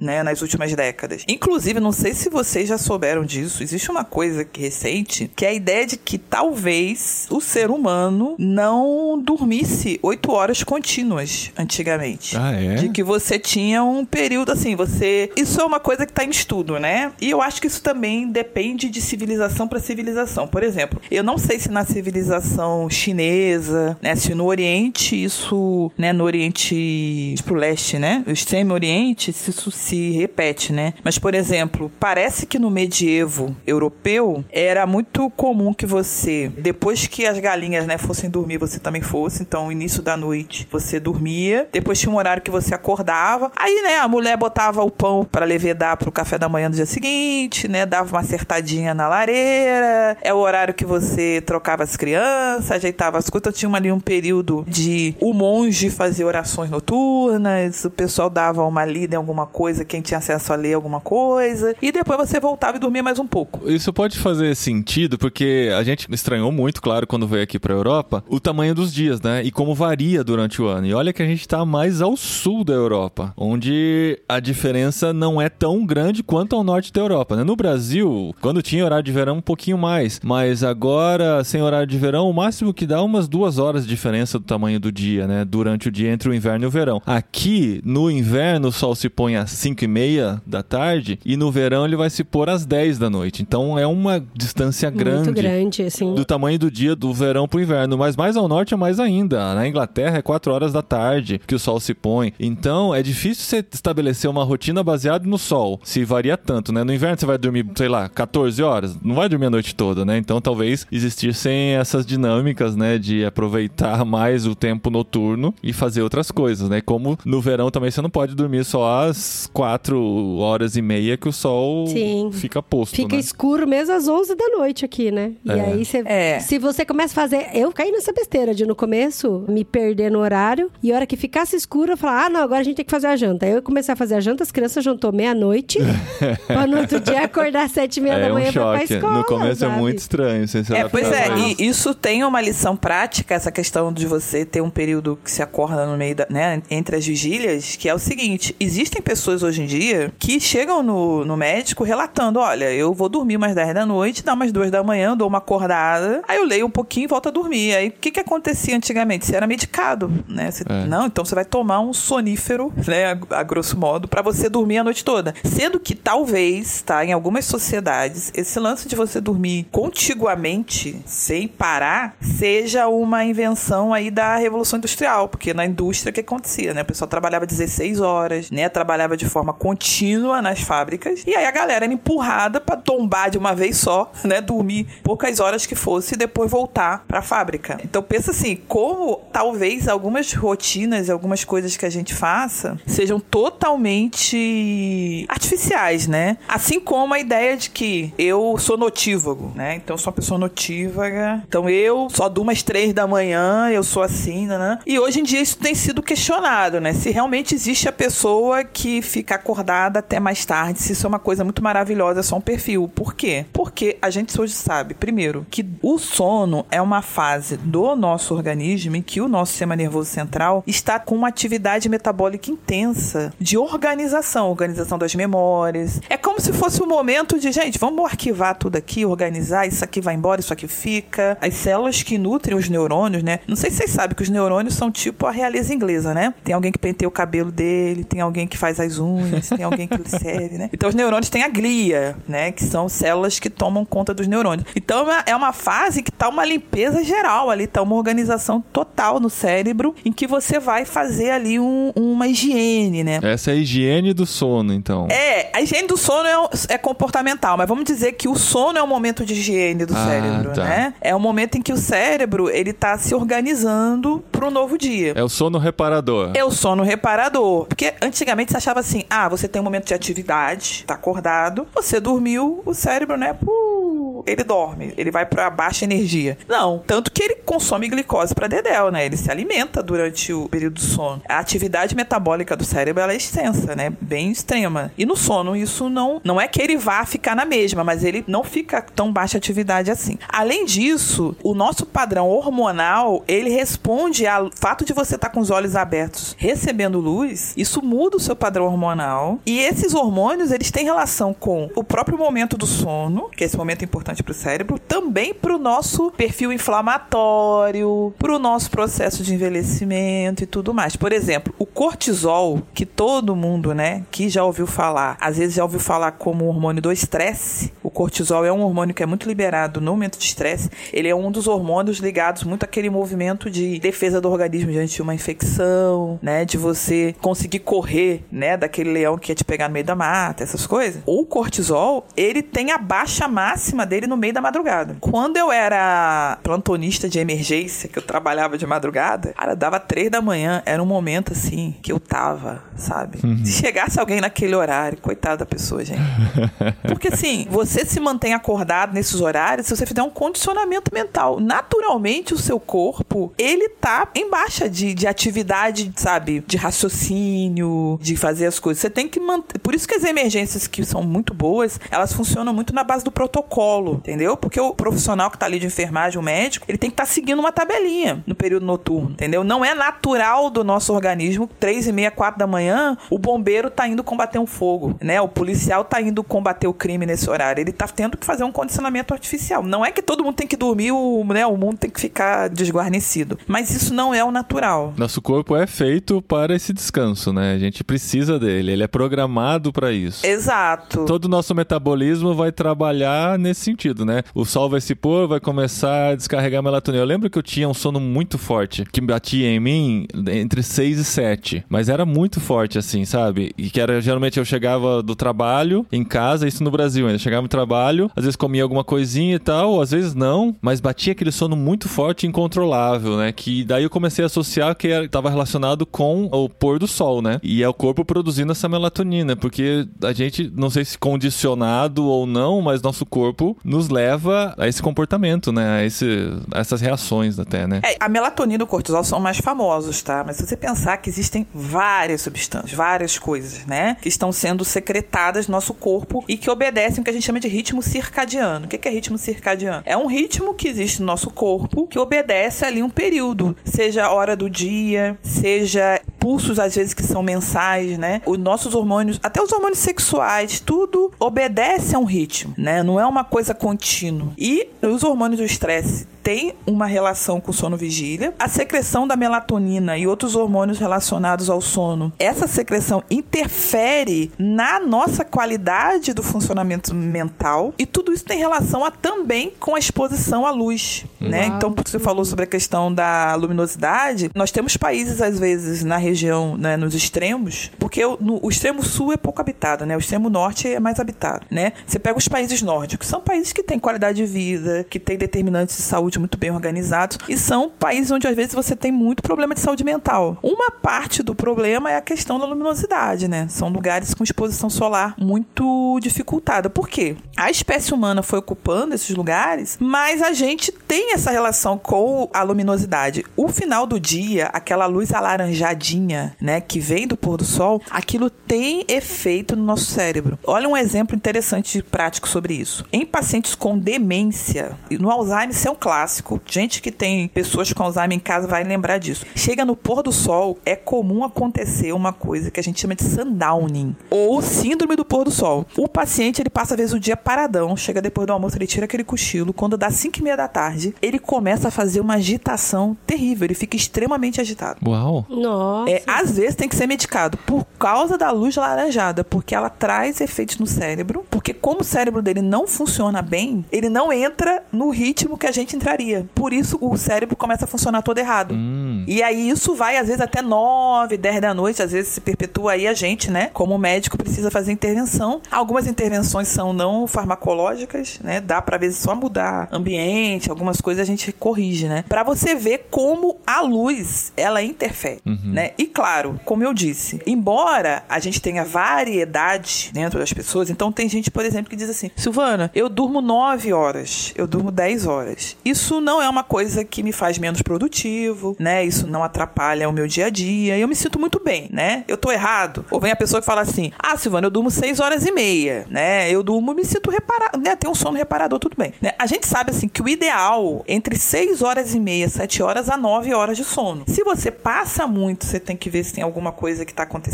né, nas últimas décadas. Inclusive, não sei se vocês já souberam disso, existe uma coisa recente que é a ideia de que talvez o ser humano não dormisse oito horas contínuas antigamente. Ah, é? De que você tinha um período assim, você. Isso é uma coisa que está em estudo, né? E eu acho que isso também depende de civilização para civilização. Por exemplo, eu não sei se na civilização chinesa, né, se no Oriente isso, né, no Oriente pro leste, né, o extremo Oriente, se isso se repete, né? Mas por exemplo, parece que no medievo europeu era muito comum que você, depois que as galinhas, né, fossem dormir, você também fosse. Então, início da noite, você dormia. Depois tinha um horário que você acordava. Aí, né, a mulher botava o pão para levedar pro café da manhã do dia seguinte, né? Dava uma acertadinha na lareira. É o horário que você trocava as crianças, ajeitava as coisas. Tinha ali um período de o monge fazer orações noturnas, o pessoal dava uma lida alguma coisa, quem tinha acesso a ler alguma coisa. E depois você voltava e dormia mais um pouco. Isso pode fazer sentido, porque a gente estranhou muito, claro, quando veio aqui pra Europa, o tamanho dos dias, né? E como varia durante o ano. E olha que a gente tá mais ao sul da Europa, onde a diferença não é tão grande quanto ao norte da Europa, né? No Brasil, quando tinha horário de verão, um pouquinho mais. Mas agora, sem horário de verão, o máximo que dá umas duas horas de diferença do tamanho do dia, né? Durante o dia entre o inverno e o verão. Aqui, no inverno, o sol se põe às 5 e meia da tarde e no verão ele vai se pôr às 10 da noite. Então é uma distância grande, Muito grande do tamanho do dia do verão pro inverno. Mas mais ao norte é mais ainda. Na Inglaterra é 4 horas da tarde que o sol se põe. Então é difícil você estabelecer uma rotina baseada no sol, se varia tanto, né? No inverno você vai dormir, sei lá, 14 horas, não vai dormir a noite toda, né? Então talvez existissem essas dinâmicas, né, de aproveitar mais o tempo noturno e fazer outras coisas, né? Como no verão também você não pode dormir só às 4 horas e meia que o sol Sim. fica posto, Fica né? escuro mesmo às 11 da noite aqui, né? E É. aí você. É. Se você começa a fazer. Eu caí nessa besteira de no começo me perder no horário e a hora que ficasse escuro eu falar: ah, não, agora a gente tem que fazer a janta. Aí eu comecei a fazer a janta, as crianças jantou meia-noite pra no outro dia acordar às sete e meia da É um manhã pra ir pra choque. escola. No começo é sabe? muito estranho. Você É, pois é, mais. e isso tem uma lição prática, essa questão de você ter um período que se acorda no meio da, né, entre as vigílias, que é o seguinte, existem pessoas hoje em dia que chegam no, no médico relatando, olha, eu vou dormir umas 10 da noite, dá umas 2 da manhã, dou uma acordada. Aí eu leio um pouquinho e volto a dormir. Aí o que que acontecia antigamente? Você era medicado, né? Você, É. Não, então você vai tomar um sonífero, né, a, a grosso modo, pra você dormir a noite toda. Sendo que talvez, tá, em algumas sociedades, esse lance de você dormir contiguamente, sem parar, seja uma invenção aí da Revolução Industrial, porque na indústria o que acontecia, né? O pessoal trabalhava 16 horas, né? Trabalhava de forma contínua nas fábricas, e aí a galera era empurrada pra tombar de uma vez só, né? Dormir poucas horas que fosse e depois voltar pra fábrica. Então pensa assim, como talvez algumas rotinas, algumas coisas que a gente faça sejam totalmente artificiais, né? Assim como a ideia de que eu sou notívago, né? Então eu sou uma pessoa notívaga. Então eu só durmo às três da manhã, eu sou assim, né? E hoje em dia isso tem sido questionado, né? Se realmente existe a pessoa que fica acordada até mais tarde, se isso é uma coisa muito maravilhosa, é só um perfil. Por quê? Porque a gente hoje sabe, primeiro, que o sono é uma fase do nosso organismo em que o nosso sistema nervoso central está com uma atividade metabólica intensa de organização, organização das memórias. É como se fosse um momento de, gente, vamos arquivar tudo aqui, organizar, isso aqui vai embora, isso aqui fica. As células que nutrem os neurônios, né? Não sei se vocês sabem que os neurônios são tipo a realeza inglesa, né? Tem alguém que penteia o cabelo dele, tem alguém que faz as unhas, tem alguém que lhe serve, né? Então os neurônios têm a glia, né? Que são células que tomam conta dos neurônios. Então é uma- é uma fase que tá uma limpeza geral ali, tá uma organização total no cérebro em que você vai fazer ali um- uma higiene, né? Essa é a higiene do sono, então. É, a higiene do sono é, é comportamental, mas vamos dizer que o sono é um momento de higiene do Ah, cérebro, tá. né? É um momento em que o cérebro, ele tá se organizando pro novo dia. É o sono reparador. É o sono reparador. Porque antigamente você achava assim: ah, você tem um momento de atividade, tá acordado, você dormiu, o cérebro, né? Puh, ele dorme, ele vai pra baixa energia. Não, tanto que ele consome glicose pra dedéu, né? Ele se alimenta durante o período do sono. A atividade metabólica do cérebro ela é extensa, né? Bem extrema. E no sono, isso não, não é que ele vá ficar na mesma, mas ele não fica tão baixa atividade assim. Além disso, o nosso padrão hormonal, ele responde ao fato de você estar com os olhos abertos recebendo luz, isso muda o seu padrão hormonal. E esses hormônios, eles têm relação com o próprio momento do sono, que é esse momento importante para o cérebro, também para o nosso perfil inflamatório, para o nosso processo de envelhecimento e tudo mais. Por exemplo, o cortisol, que todo mundo, né, que já ouviu falar, às vezes já ouviu falar como hormônio do estresse. O cortisol é um hormônio que é muito liberado no momento de estresse. Ele é um dos hormônios ligados muito àquele movimento de defesa do organismo diante de uma infecção, né, de você conseguir correr, né, daquele leão que ia te pegar no meio da mata, essas coisas. O cortisol, ele tem a baixa máxima dele no meio da madrugada. Quando eu era plantonista de emergência, que eu trabalhava de madrugada, cara, dava três da manhã, era um momento assim que eu tava, sabe? Se chegasse alguém naquele horário, coitada da pessoa, gente. Porque assim, você se mantém acordado nesses horários se você fizer um condicionamento mental. Naturalmente, o seu corpo, ele tá em baixa de, de atividade, sabe? De raciocínio, de fazer as coisas. Você tem que manter. Por isso que as emergências que são muito boas, elas funcionam muito na base do protocolo, entendeu? Porque o profissional que tá ali de enfermagem, o médico, ele tem que estar seguindo uma tabelinha no período noturno, entendeu? Não é natural do nosso organismo, três e meia, quatro da manhã, o bombeiro tá indo combater um fogo, né? O policial tá indo combater o crime nesse horário. Ele tá tendo que fazer um condicionamento artificial. Não é que todo mundo tem que dormir, o, né, o mundo tem que ficar desguarnecido. Mas isso não é o natural. Nosso corpo é feito para esse descanso, né? A gente precisa dele, ele é programado para isso. Exato. Todo o nosso metabolismo vai trabalhar nesse sentido, né? O sol vai se pôr, vai começar a descarregar melatonina. Eu lembro que eu tinha um sono muito forte, que batia em mim entre 6 e 7. Mas era muito forte, assim, sabe? E que era, geralmente, eu chegava do trabalho, em casa, isso no Brasil ainda. Chegava no trabalho, às vezes comia alguma coisinha e tal, às vezes não, mas batia aquele sono muito forte e incontrolável, né? Que daí eu comecei a associar que estava relacionado com o pôr do sol, né? E é o corpo produzindo essa melatonina, porque a gente, não sei se condicionado ou não, mas nosso corpo nos leva a esse comportamento, né? A, esse, a essas reações até, né? É, a melatonina e o cortisol são mais famosos, tá? Mas se você pensar que existem várias substâncias, várias coisas, né? Que estão sendo secretadas no nosso corpo e que obedecem o que a gente chama de ritmo circadiano. O que é ritmo circadiano? É um ritmo que existe no nosso corpo que obedece ali um período, seja a hora do dia, seja pulsos, às vezes, que são mensais, né? Os nossos hormônios, até os hormônios sexuais, tudo obedece a um ritmo, né? Não é uma coisa contínua. E os hormônios do estresse tem uma relação com o sono vigília. A secreção da melatonina e outros hormônios relacionados ao sono, essa secreção interfere na nossa qualidade do funcionamento mental e tudo isso tem relação a, também com a exposição à luz, uhum. né? Então, porque você falou sobre a questão da luminosidade, nós temos países às vezes na região, né, nos extremos, porque o, no, o extremo sul é pouco habitado, né? O extremo norte é mais habitado, né? Você pega os países nórdicos, são países que têm qualidade de vida, que têm determinantes de saúde muito bem organizados e são países onde às vezes você tem muito problema de saúde mental. Uma parte do problema é a questão da luminosidade, né? São lugares com exposição solar muito dificultada. Por quê? A espécie humana foi ocupando esses lugares, mas a gente tem essa relação com a luminosidade. O final do dia, aquela luz alaranjadinha, né, que vem do pôr do sol, aquilo tem efeito no nosso cérebro. Olha um exemplo interessante e prático sobre isso. Em pacientes com demência, no Alzheimer isso é um clássico clássico. Gente que tem pessoas com Alzheimer em casa vai lembrar disso. Chega no pôr do sol, é comum acontecer uma coisa que a gente chama de sundowning, ou síndrome do pôr do sol. O paciente, ele passa às vezes o dia paradão, chega depois do almoço, ele tira aquele cochilo, quando dá 5 e meia da tarde, ele começa a fazer uma agitação terrível, ele fica extremamente agitado. Uau! Nossa! É, às vezes tem que ser medicado por causa da luz laranjada, porque ela traz efeitos no cérebro, porque como o cérebro dele não funciona bem, ele não entra no ritmo que a gente entraria por isso o cérebro começa a funcionar todo errado. Hum. E aí isso vai às vezes até 9, 10 da noite, às vezes se perpetua aí a gente, né? Como médico precisa fazer intervenção. Algumas intervenções são não farmacológicas, né? Dá para vezes só mudar ambiente, algumas coisas a gente corrige, né? Para você ver como a luz ela interfere, uhum. né? E claro, como eu disse, embora a gente tenha variedade dentro das pessoas, então tem gente, por exemplo, que diz assim: "Silvana, eu durmo 9 horas, eu durmo 10 horas". Isso não é uma coisa que me faz menos produtivo, né? Isso não atrapalha o meu dia a dia. Eu me sinto muito bem, né? Eu tô errado. Ou vem a pessoa que fala assim: Ah, Silvana, eu durmo seis horas e meia, né? Eu durmo, me sinto reparado, né? Tem um sono reparador, tudo bem. Né? A gente sabe assim que o ideal entre seis horas e meia, sete horas a nove horas de sono. Se você passa muito, você tem que ver se tem alguma coisa que tá acontecendo,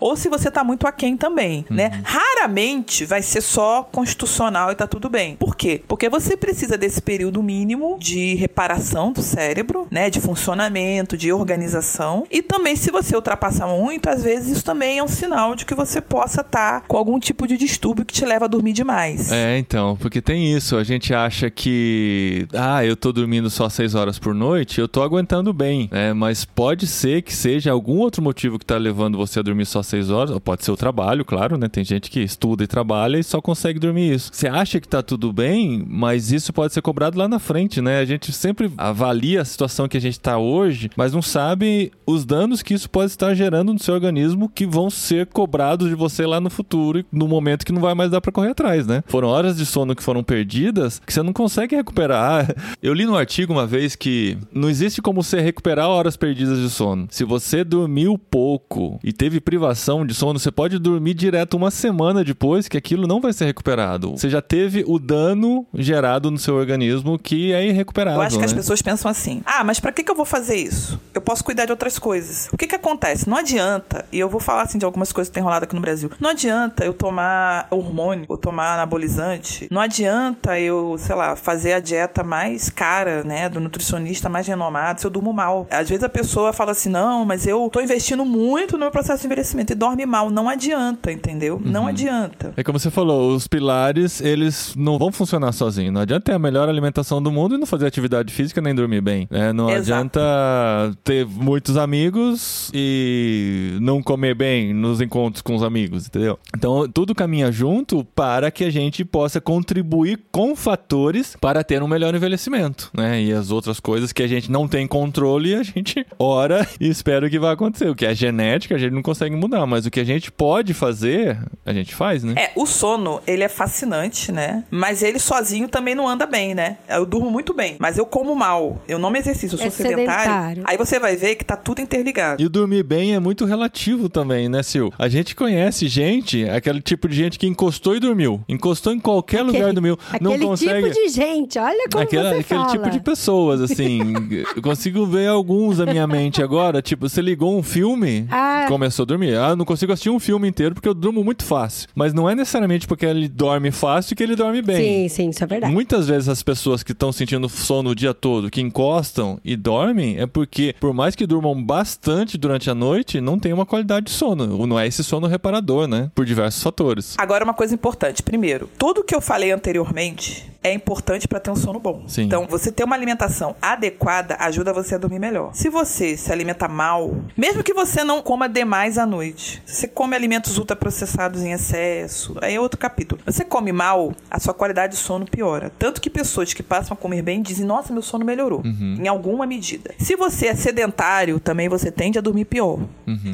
ou se você tá muito aquém também, né? uhum. né? Raramente vai ser só constitucional e tá tudo bem. Por quê? Porque você precisa desse período mínimo de reparação do cérebro, né, de funcionamento, de organização. E também se você ultrapassar muito, às vezes isso também é um sinal de que você possa estar tá com algum tipo de distúrbio que te leva a dormir demais. É, então, porque tem isso, a gente acha que ah, eu tô dormindo só seis horas por noite, eu tô aguentando bem, né? Mas pode ser que seja algum outro motivo que tá levando você a dormir só seis horas, ou pode ser o trabalho, claro, né? Tem gente que estuda e trabalha e só consegue dormir isso. Você acha que tá tudo bem, mas isso pode ser cobrado lá na frente, né? A gente sempre avalia a situação que a gente está hoje, mas não sabe os danos que isso pode estar gerando no seu organismo que vão ser cobrados de você lá no futuro, no momento que não vai mais dar para correr atrás, né? Foram horas de sono que foram perdidas que você não consegue recuperar. Eu li no artigo uma vez que não existe como você recuperar horas perdidas de sono. Se você dormiu pouco e teve privação de sono, você pode dormir direto uma semana depois que aquilo não vai ser recuperado. Você já teve o dano gerado no seu organismo que é irrecuperável. Eu acho que né? as pessoas pensam assim: ah, mas para que, que eu vou fazer isso? Eu posso cuidar de outras coisas. O que, que acontece? Não adianta, e eu vou falar assim de algumas coisas que tem rolado aqui no Brasil. Não adianta eu tomar hormônio ou tomar anabolizante. Não adianta eu, sei lá, fazer a dieta mais cara, né, do nutricionista mais renomado se eu durmo mal. Às vezes a pessoa fala assim: não, mas eu tô investindo muito no meu processo de envelhecimento e dorme mal. Não adianta, entendeu? Uhum. Não adianta. É como você falou, os pilares, eles não vão funcionar sozinhos. Não adianta ter a melhor alimentação do mundo e não fazer atividade física nem dormir bem. Né? Não Exato. adianta ter muitos amigos e não comer bem nos encontros com os amigos, entendeu? Então, tudo caminha junto para que a gente possa contribuir com fatores para ter um melhor envelhecimento, né? E as outras coisas que a gente não tem controle, a gente ora e espera que vai acontecer. O que é genética, a gente não consegue mudar, mas o que a gente pode fazer, a gente faz, né? É, o sono, ele é fascinante, né? Mas ele sozinho também não anda bem, né? Eu durmo muito bem, mas eu como mal, eu não me exercito, eu sou É sedentário, sedentário. aí você vai ver que tá tudo interligado. E o dormir bem é muito relativo também, né, Sil? A gente conhece gente, aquele tipo de gente que encostou e dormiu. Encostou em qualquer lugar e dormiu. Não Aquele consegue. tipo de gente, olha como Aquela- você aquele fala. tipo de pessoas, assim. eu consigo ver alguns na minha mente agora. Tipo, você ligou um filme, Ah. Começou a dormir. Ah, não consigo assistir um filme inteiro porque eu durmo muito fácil. Mas não é necessariamente porque ele dorme fácil que ele dorme bem. Sim, sim, isso é verdade. Muitas vezes as pessoas que estão sentindo sono o dia todo, que encostam e dormem, é porque, por mais que durmam bastante durante a noite, não tem uma qualidade de sono. Não é esse sono reparador, né? Por diversos fatores. Agora, uma coisa importante. Primeiro, tudo que eu falei anteriormente é importante para ter um sono bom. Sim. Então, você ter uma alimentação adequada ajuda você a dormir melhor. Se você se alimenta mal, mesmo que você não coma demais à noite, se você come alimentos ultraprocessados em excesso, aí é outro capítulo. Você come mal, a sua qualidade de sono piora. Tanto que pessoas que passam a comer bem dizem: Nossa, meu sono melhorou. Em alguma medida. Se você é sedentário, também você tende a dormir pior.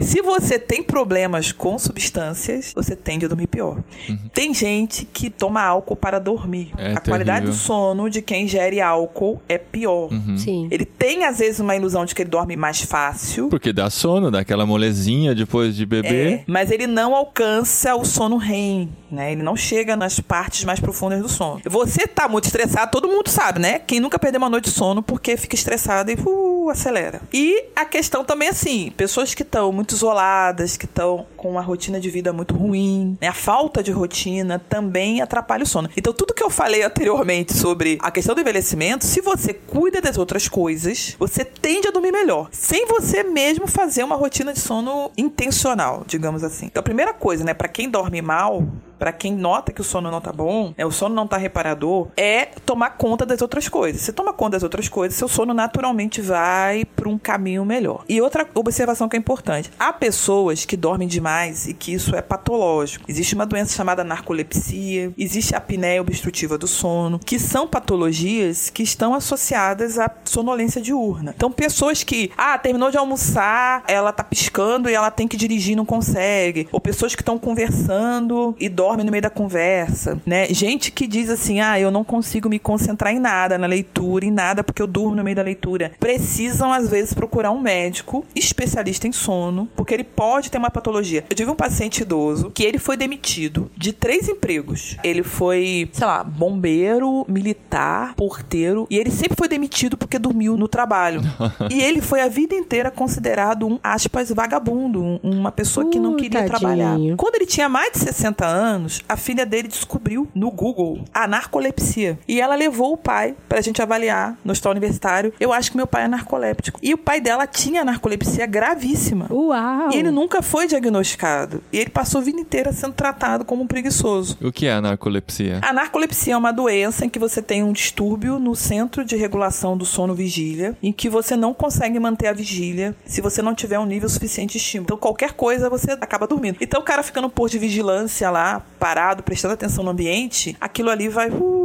Se você tem problemas com substâncias, você tende a dormir pior. Tem gente que toma álcool para dormir. É a qualidade do sono de quem ingere álcool é pior. Sim. Ele tem, às vezes, uma ilusão de que ele dorme mais fácil. Porque dá sono, dá aquela molezinha depois de beber. É, mas ele não alcança o sono REM, né? Ele não chega nas partes mais profundas do sono. Você tá muito estressado, todo mundo sabe, né? Quem nunca perdeu uma noite de sono porque fica estressado e uh, acelera. E a questão também é assim, pessoas que estão muito isoladas, que estão com uma rotina de vida muito ruim, né? A falta de rotina também atrapalha o sono. Então tudo que eu falei anteriormente sobre a questão do envelhecimento, se você cuida das outras coisas, você tende a dormir melhor, sem você mesmo fazer uma rotina de sono intencional, digamos assim. Então a primeira coisa, né, para quem dorme mal, Pra quem nota que o sono não tá bom, é, o sono não tá reparador, é tomar conta das outras coisas. Você toma conta das outras coisas, seu sono naturalmente vai para um caminho melhor. E outra observação que é importante: há pessoas que dormem demais e que isso é patológico. Existe uma doença chamada narcolepsia, existe a apneia obstrutiva do sono, que são patologias que estão associadas à sonolência diurna. Então, pessoas que, ah, terminou de almoçar, ela tá piscando e ela tem que dirigir não consegue. Ou pessoas que estão conversando e dormem no meio da conversa, né? Gente que diz assim, ah, eu não consigo me concentrar em nada, na leitura, em nada, porque eu durmo no meio da leitura. Precisam, às vezes, procurar um médico especialista em sono, porque ele pode ter uma patologia. Eu tive um paciente idoso que ele foi demitido de três empregos. Ele foi, sei lá, bombeiro, militar, porteiro, e ele sempre foi demitido porque dormiu no trabalho. e ele foi a vida inteira considerado um, aspas, vagabundo, um- uma pessoa que não Uh, queria tadinho. trabalhar. Quando ele tinha mais de 60 anos, a filha dele descobriu no Google a narcolepsia. E ela levou o pai pra gente avaliar no hospital universitário. Eu acho que meu pai é narcoléptico. E o pai dela tinha narcolepsia gravíssima. Uau! E ele nunca foi diagnosticado. E ele passou a vida inteira sendo tratado como um preguiçoso. O que é a narcolepsia? A narcolepsia é uma doença em que você tem um distúrbio no centro de regulação do sono vigília, em que você não consegue manter a vigília se você não tiver um nível suficiente de estímulo. Então, qualquer coisa você acaba dormindo. Então, o cara fica no posto de vigilância lá, parado, prestando atenção no ambiente, aquilo ali vai. uh,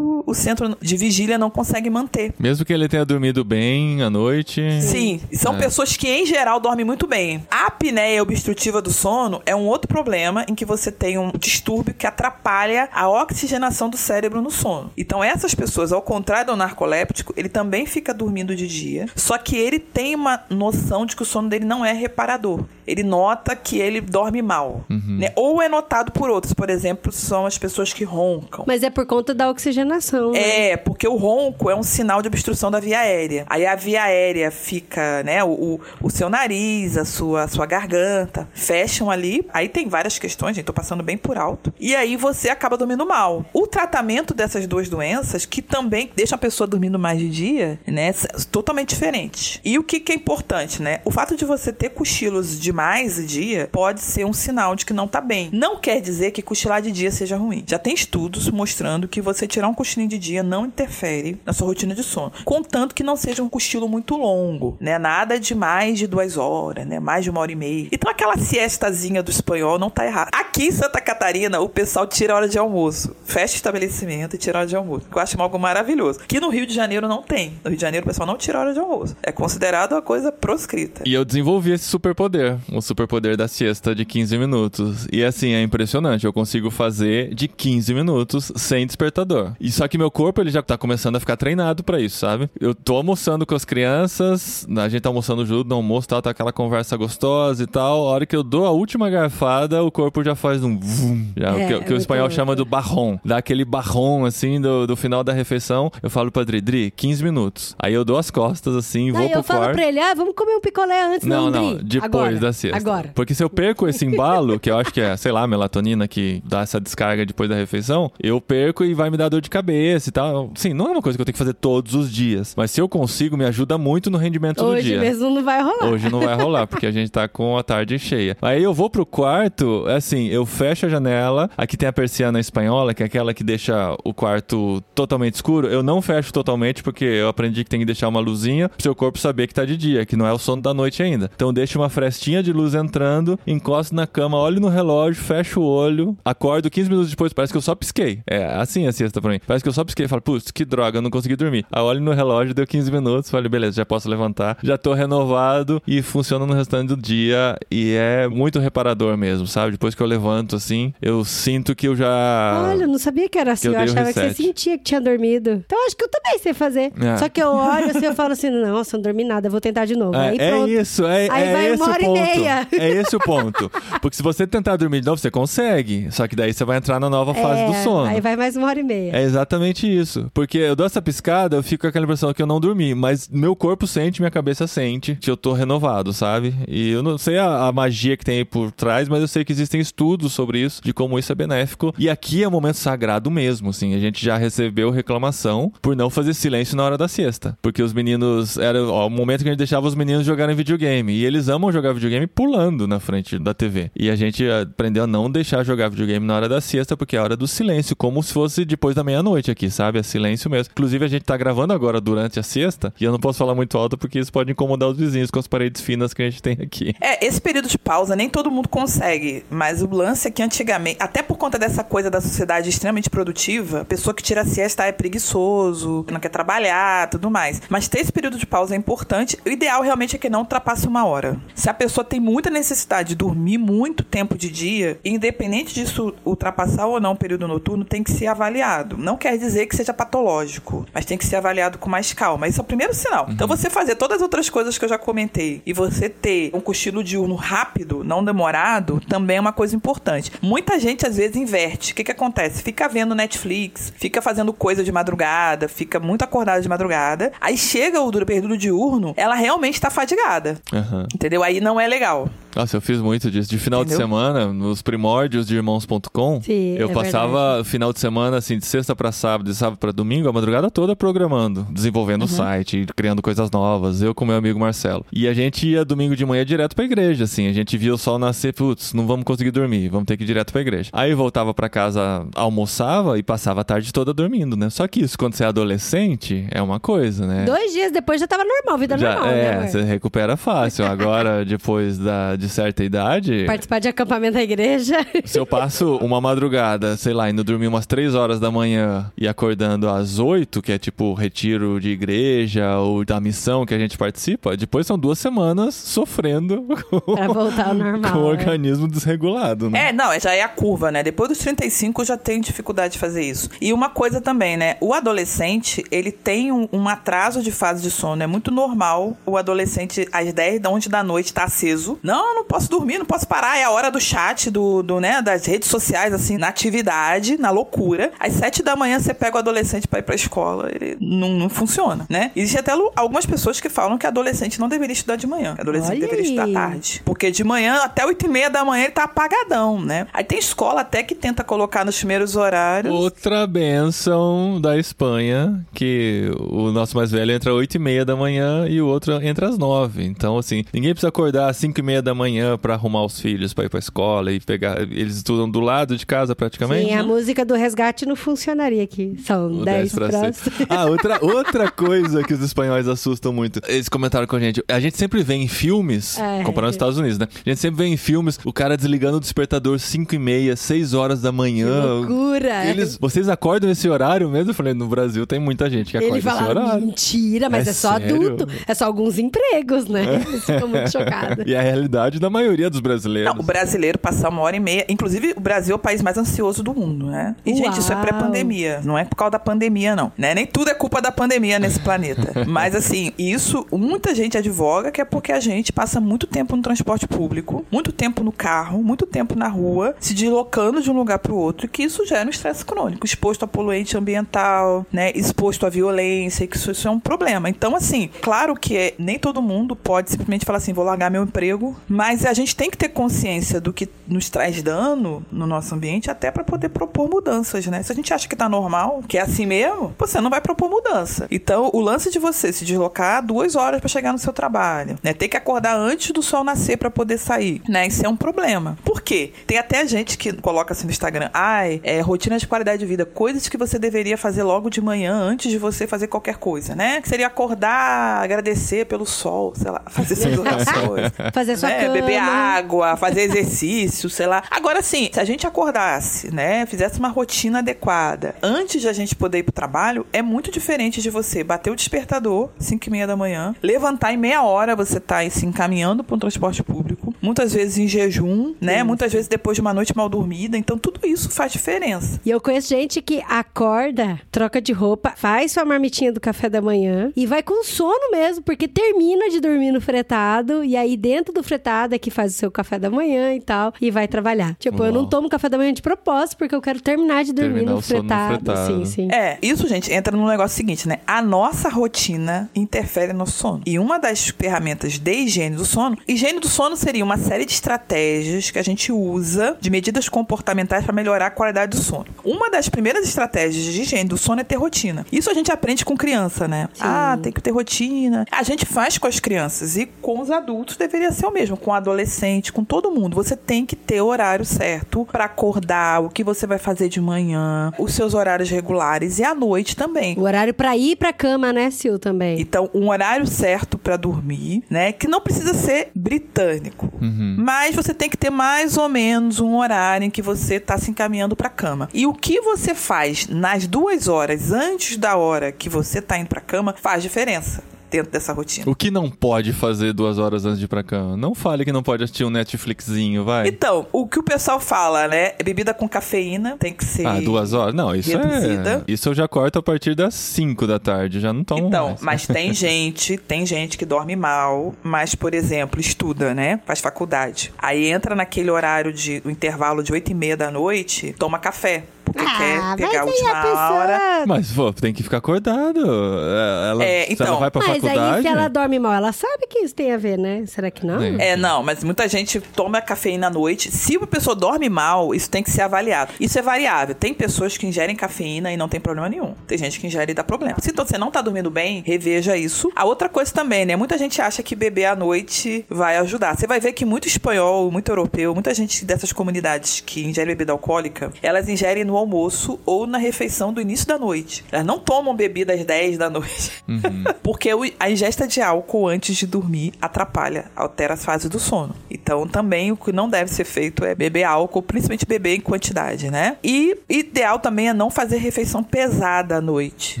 o centro de vigília não consegue manter. Mesmo que ele tenha dormido bem à noite. Sim, são É. pessoas que em geral dormem muito bem. A apneia obstrutiva do sono é um outro problema em que você tem um distúrbio que atrapalha a oxigenação do cérebro no sono. Então essas pessoas, ao contrário do narcoléptico, ele também fica dormindo de dia, só que ele tem uma noção de que o sono dele não é reparador. Ele nota que ele dorme mal, né? Ou é notado por outros, por exemplo, são as pessoas que roncam. Mas é por conta da oxigenação. Né? É, porque o ronco é um sinal de obstrução da via aérea. Aí a via aérea fica, né, o, o, o seu nariz, a sua, a sua garganta, fecham ali. Aí tem várias questões, gente, tô passando bem por alto. E aí você acaba dormindo mal. O tratamento dessas duas doenças, que também deixam a pessoa dormindo mais de dia, né, totalmente diferente. E o que, que é importante, né? O fato de você ter cochilos demais de dia pode ser um sinal de que não tá bem. Não quer dizer que cochilar de dia seja ruim. Já tem estudos mostrando que você tirar um cochilinho de dia não interfere na sua rotina de sono. Contanto que não seja um cochilo muito longo, né? Nada de mais de duas horas, né? Mais de uma hora e meia. Então aquela siestazinha do espanhol não tá errado. Aqui em Santa Catarina, o pessoal tira a hora de almoço. Fecha o estabelecimento e tira a hora de almoço. Eu acho algo maravilhoso. Que no Rio de Janeiro não tem. No Rio de Janeiro o pessoal não tira a hora de almoço. É considerado uma coisa proscrita. E eu desenvolvi esse superpoder, o superpoder da siesta de 15 minutos. E assim, é impressionante, eu consigo fazer de 15 minutos sem despertador. E só que que meu corpo ele já tá começando a ficar treinado pra isso, sabe? Eu tô almoçando com as crianças, a gente tá almoçando junto no almoço tal, tá aquela conversa gostosa e tal. A hora que eu dou a última garfada, o corpo já faz um vum, já, É, que, é que o espanhol chama do barrom. Dá aquele barrom, assim, do, do final da refeição. Eu falo pra Dri, Dri, 15 minutos. Aí eu dou as costas, assim, vou Aí pro eu falo quarto. pra ele, ah, vamos comer um picolé antes, Não, não, não, Dri. depois Agora, da siesta. Agora. Porque se eu perco esse embalo, que eu acho que é, sei lá, melatonina que dá essa descarga depois da refeição, eu perco e vai me dar dor de cabeça e tal. Sim, não é uma coisa que eu tenho que fazer todos os dias, mas se eu consigo, me ajuda muito no rendimento do Hoje dia. mesmo não vai rolar. Hoje não vai rolar, porque a gente tá com a tarde cheia. Aí eu vou pro quarto, assim, eu fecho a janela. Aqui tem a persiana espanhola, que é aquela que deixa o quarto totalmente escuro. Eu não fecho totalmente, porque eu aprendi que tem que deixar uma luzinha pro seu corpo saber que tá de dia, que não é o sono da noite ainda. Então deixa uma frestinha de luz entrando, encosto na cama, olho no relógio, fecho o olho, acordo 15 minutos depois, parece que eu só pisquei. É assim a siesta pra mim. Parece que eu só pisquei e falo, putz, que droga, eu não consegui dormir. Aí olho no relógio, deu 15 minutos, falei, beleza, já posso levantar, já tô renovado e funciona no restante do dia e é muito reparador mesmo, sabe? Depois que eu levanto assim, eu sinto que eu já. Olha, eu não sabia que era assim. eu Eu, dei o achava que você sentia que tinha dormido. Então acho que eu também sei fazer. É. Só que eu olho assim eu falo assim, nossa, não dormi nada, vou tentar de novo. É, Aí é isso, é, Aí é vai esse uma o hora e ponto. meia. É esse o ponto. Porque se você tentar dormir de novo, você consegue. Só que daí você vai entrar na nova fase É, do sono. Aí vai mais uma hora e meia. É exatamente isso. Porque eu dou essa piscada, eu fico com aquela impressão que eu não dormi, mas meu corpo sente, minha cabeça sente que eu tô renovado, sabe? E eu não sei a, a magia que tem aí por trás, mas eu sei que existem estudos sobre isso, de como isso é benéfico. E aqui é um momento sagrado mesmo, assim. A gente já recebeu reclamação por não fazer silêncio na hora da siesta. Porque os meninos. Era ó, o momento que a gente deixava os meninos jogarem videogame. E eles amam jogar videogame pulando na frente da TV. E a gente aprendeu a não deixar jogar videogame na hora da siesta, porque é a hora do silêncio, como se fosse depois da meia-noite aqui, sabe? É silêncio mesmo. Inclusive, a gente tá gravando agora durante a siesta, e eu não posso falar muito alto porque isso pode incomodar os vizinhos com as paredes finas que a gente tem aqui. É, esse período de pausa nem todo mundo consegue, mas o lance é que antigamente, até por conta dessa coisa da sociedade extremamente produtiva, a pessoa que tira a siesta é preguiçoso, não quer trabalhar, tudo mais. Mas ter esse período de pausa é importante. O ideal realmente é que não ultrapasse uma hora. Se a pessoa tem muita necessidade de dormir muito tempo de dia, independente disso ultrapassar ou não o período noturno, tem que ser avaliado. Não quer dizer que seja patológico, mas tem que ser avaliado com mais calma. Isso é o primeiro sinal. Então você fazer todas as outras coisas que eu já comentei e você ter um cochilo diurno rápido, não demorado, também é uma coisa importante. Muita gente às vezes inverte. O que que acontece? Fica vendo Netflix, fica fazendo coisa de madrugada, fica muito acordada de madrugada. Aí chega o período diurno, ela realmente tá fadigada. Aham. Entendeu? Aí não é legal. Nossa, eu fiz muito disso. De final Entendeu? de semana, nos primórdios de irmãos.com, Sim, eu é passava final de semana, assim, de sexta pra sábado, de sábado pra domingo, a madrugada toda programando, desenvolvendo o site, criando coisas novas, eu com meu amigo Marcelo. E a gente ia domingo de manhã direto pra igreja, assim, a gente via o sol nascer, putz, não vamos conseguir dormir, vamos ter que ir direto pra igreja. Aí voltava pra casa, almoçava e passava a tarde toda dormindo, né? Só que isso, quando você é adolescente, é uma coisa, né? Dois dias depois já tava normal, vida Já, normal, né, é, amor? você recupera fácil. Agora, depois da, de certa idade, Participar de acampamento da igreja. se eu passo uma madrugada, sei lá, indo dormir umas 3 horas da manhã e acordando às 8, que é tipo retiro de igreja ou da missão que a gente participa, depois são duas semanas sofrendo com, pra voltar ao normal. com o né? organismo desregulado, né? É, não, já é a curva, né? Depois dos 35 eu já tenho dificuldade de fazer isso. E uma coisa também, né? O adolescente, ele tem um, um atraso de fase de sono. É muito normal o adolescente, às 10 da 11 da noite, tá aceso. Não, não posso dormir, não posso parar. É a hora do chat, do, do né, das redes sociais, assim, na atividade, na loucura. Às 7 da manhã você pega o adolescente pra ir pra escola. Ele não, não funciona, né? Existem até algumas pessoas que falam que adolescente não deveria estudar de manhã. Que adolescente Olha deveria estudar tarde. Porque de manhã até 8 e meia da manhã ele tá apagadão, né? Aí tem escola até que tenta colocar nos primeiros horários. Outra benção da Espanha, que o nosso mais velho entra às 8 e meia da manhã e o outro entra às 9. Então, assim, ninguém precisa acordar às 5 e meia da manhã pra arrumar os filhos pra ir pra escola e pegar. Eles estudam do lado de casa praticamente. Sim, a música do resgate não funcionaria aqui. São O 10 pra pra... seis. Ah, outra, outra coisa que os espanhóis assustam muito. Eles comentaram com a gente. A gente sempre vê em filmes, É. comparando os Estados Unidos, né? A gente sempre vê em filmes o cara desligando o despertador 5 e meia, 6 horas da manhã. loucura. Eles, vocês acordam nesse horário mesmo? Eu falei, no Brasil tem muita gente que acorda Ele esse fala, horário. mentira, mas É é, só sério? adulto. É só alguns empregos, né? Eles ficam muito chocados. E a realidade realidade da maioria dos brasileiros. Não, o brasileiro passar uma hora e meia. Inclusive, o Brasil é o país mais ansioso do mundo, né? E, Uau. gente, isso é pré-pandemia. Não é por causa da pandemia, não. Né? Nem tudo é culpa da pandemia nesse planeta. Mas, assim, isso, muita gente advoga que é porque a gente passa muito tempo no transporte público, muito tempo no carro, muito tempo na rua, se deslocando de um lugar para o outro, e que isso gera um estresse crônico, exposto a poluente ambiental, né? Exposto à violência, que isso, isso é um problema. Então, assim, claro que é, nem todo mundo pode simplesmente falar assim, vou largar meu emprego, mas a gente tem que ter consciência do que nos traz dano no nosso ambiente até para poder propor mudanças, né? Se a gente acha que tá normal, que é assim mesmo, você não vai propor mudança. Então, o lance de você se deslocar duas horas para chegar no seu trabalho, né? Ter que acordar antes do sol nascer para poder sair, né? Isso é um problema. Por quê? Tem até gente que coloca assim no Instagram, ai, é rotina de qualidade de vida, coisas que você deveria fazer logo de manhã antes de você fazer qualquer coisa, né? Que seria acordar, agradecer pelo sol, sei lá, fazer suas orações. Fazer sua né? Beber água, fazer exercício, sei lá. Agora sim, se a gente acordasse, né, fizesse uma rotina adequada, antes de a gente poder ir pro trabalho, é muito diferente de você bater o despertador, 5 e meia da manhã, levantar em meia hora, você tá aí, se encaminhando para um transporte público, muitas vezes em jejum, né, muitas vezes depois de uma noite mal dormida, então tudo isso faz diferença. E eu conheço gente que acorda, troca de roupa, faz sua marmitinha do café da manhã e vai com sono mesmo, porque termina de dormir no fretado e aí dentro do fretado é que faz o seu café da manhã e tal e vai trabalhar. Tipo, eu não Uau. tomo café da manhã de propósito porque eu quero terminar de dormir Terminar no o sono no fretado. fretado. Sim, sim. É, isso, gente, entra no negócio seguinte, né? A nossa rotina interfere no sono. E uma das ferramentas de higiene do sono, higiene do sono seria uma série de estratégias que a gente usa de medidas comportamentais para melhorar a qualidade do sono. Uma das primeiras estratégias de higiene do sono é ter rotina. Isso a gente aprende com criança, né? Ah, tem que ter rotina. A gente faz com as crianças e com os adultos deveria ser o mesmo, com o adolescente, com todo mundo. Você tem que ter o horário certo para acordar, o que você vai fazer de manhã, os seus horários regulares e à noite também. O horário pra ir pra cama, né, Sil, também. Então, um horário certo para dormir, né? Que não precisa ser britânico. Mas você tem que ter mais ou menos um horário em que você tá se encaminhando pra cama. E o que você faz nas duas horas antes da hora que você tá indo pra cama faz diferença dentro dessa rotina. O que não pode fazer duas horas antes de ir pra cama? Não fale que não pode assistir um Netflixinho, vai. Então, o que o pessoal fala, né? Bebida com cafeína tem que ser. Ah, duas horas? Não, isso reduzida. é. Isso eu já corto a partir das 5 da tarde, já não tomo Então, mais. mas tem gente, tem gente que dorme mal, mas, por exemplo, estuda, né? Faz faculdade. Aí entra naquele horário de o intervalo de 8 e meia da noite, toma café. Porque Ah, quer pegar a mas última a pessoa... hora. Mas, pô, tem que ficar acordado. É, Ela, É, então, ela vai pra Mas faculdade... aí, se ela dorme mal, ela sabe que isso tem a ver, né? Será que não? É. Não, mas muita gente toma cafeína à noite. Se a pessoa dorme mal, isso tem que ser avaliado. Isso é variável. Tem pessoas que ingerem cafeína e não tem problema nenhum. Tem gente que ingere e dá problema. Se então você não tá dormindo bem, reveja isso. A outra coisa também, né? Muita gente acha que beber à noite vai ajudar. Você vai ver que muito espanhol, muito europeu, muita gente dessas comunidades que ingere bebida alcoólica, elas ingerem no almoço ou na refeição do início da noite. Elas não tomam bebida às 10 da noite. Porque o- a ingesta de álcool antes de dormir atrapalha, altera as fases do sono. Então, também o que não deve ser feito é beber álcool, principalmente beber em quantidade, né? E ideal também é não fazer refeição pesada à noite.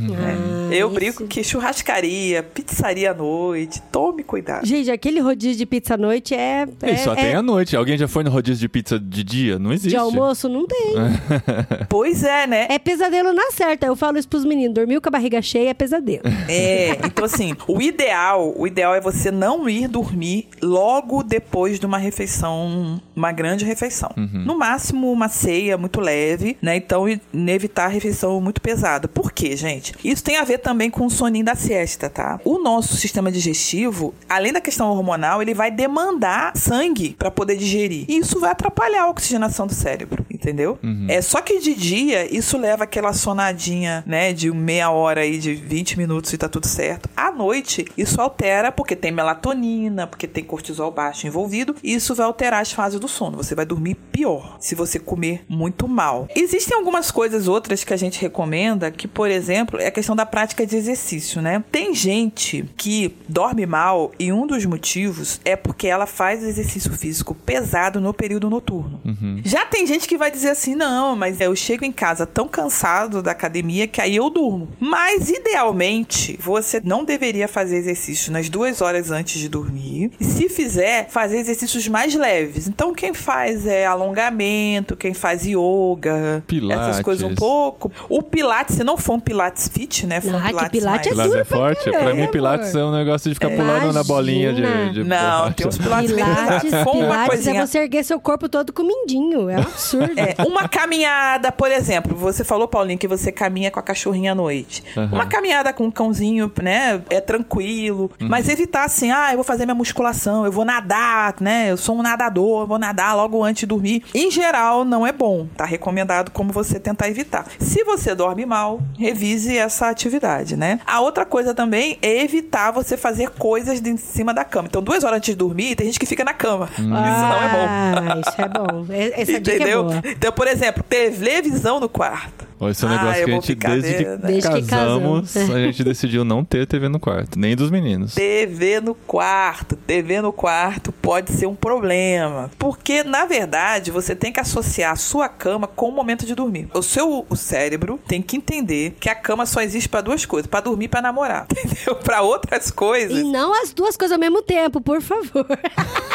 né? Eu isso. brinco que churrascaria, pizzaria à noite, tome cuidado. Gente, aquele rodízio de pizza à noite é. é só é- tem à noite. Alguém já foi no rodízio de pizza de dia? Não existe. De almoço não tem. Pois é, né? É pesadelo na certa. Eu falo isso pros meninos. Dormiu com a barriga cheia é pesadelo. É, então assim, o ideal, o ideal é você não ir dormir logo depois de uma refeição, uma grande refeição. No máximo uma ceia muito leve, né? Então evitar a refeição muito pesada. Por quê, gente? Isso tem a ver também com o soninho da siesta, tá? O nosso sistema digestivo, além da questão hormonal, ele vai demandar sangue para poder digerir. E isso vai atrapalhar a oxigenação do cérebro, entendeu? É só que de dia isso leva aquela sonadinha, né, de meia hora aí, de 20 minutos e tá tudo certo. À noite, isso altera porque tem melatonina, porque tem cortisol baixo envolvido, e isso vai alterar as fases do sono. Você vai dormir pior se você comer muito mal. Existem algumas coisas outras que a gente recomenda, que, por exemplo, é a questão da prática de exercício, né? Tem gente que dorme mal e um dos motivos é porque ela faz exercício físico pesado no período noturno. Já tem gente que vai dizer assim: não, mas eu chego em casa tão cansado da academia que aí eu durmo. Mas idealmente você não deveria fazer exercício nas duas horas antes de dormir. E se fizer, fazer exercícios mais leves. Então, quem faz é alongamento, quem faz yoga, Pilates. essas coisas um pouco. O Pilates, se não for um Pilates fit, né? For Ah, que Pilates, Pilates mais... é Pilates duro é pra forte? Pra caramba. mim, Pilates é um negócio de ficar pulando na bolinha de, Imagina. de Não, borracha. tem uns Pilates Pilates, uma Pilates coisinha é você erguer seu corpo todo com mindinho. É um absurdo. É, uma caminhada, por exemplo, você falou, Paulinho, que você caminha com a cachorrinha à noite. Aham. Uma caminhada com um cãozinho, né, é tranquilo, Uhum. mas evitar assim, ah, eu vou fazer minha musculação, eu vou nadar, né, eu sou um nadador, vou nadar logo antes de dormir. Em geral, não é bom, tá recomendado como você tentar evitar. Se você dorme mal, revise essa atividade, né. A outra coisa também é evitar você fazer coisas de em cima da cama. Então, duas horas antes de dormir, tem gente que fica na cama. Isso não é bom. Ah, isso é bom. Essa dica é Entendeu? boa. Então, por exemplo, televisão no quarto. Esse é um Ah, negócio que a gente, desde que, vendo. Desde que casamos, casamos. a gente decidiu não ter TV no quarto, nem dos meninos. TV no quarto. TV no quarto pode ser um problema. Porque, na verdade, você tem que associar a sua cama com o momento de dormir. O seu o cérebro tem que entender que a cama só existe pra duas coisas: pra dormir e pra namorar. Entendeu? Pra outras coisas. E não as duas coisas ao mesmo tempo, por favor.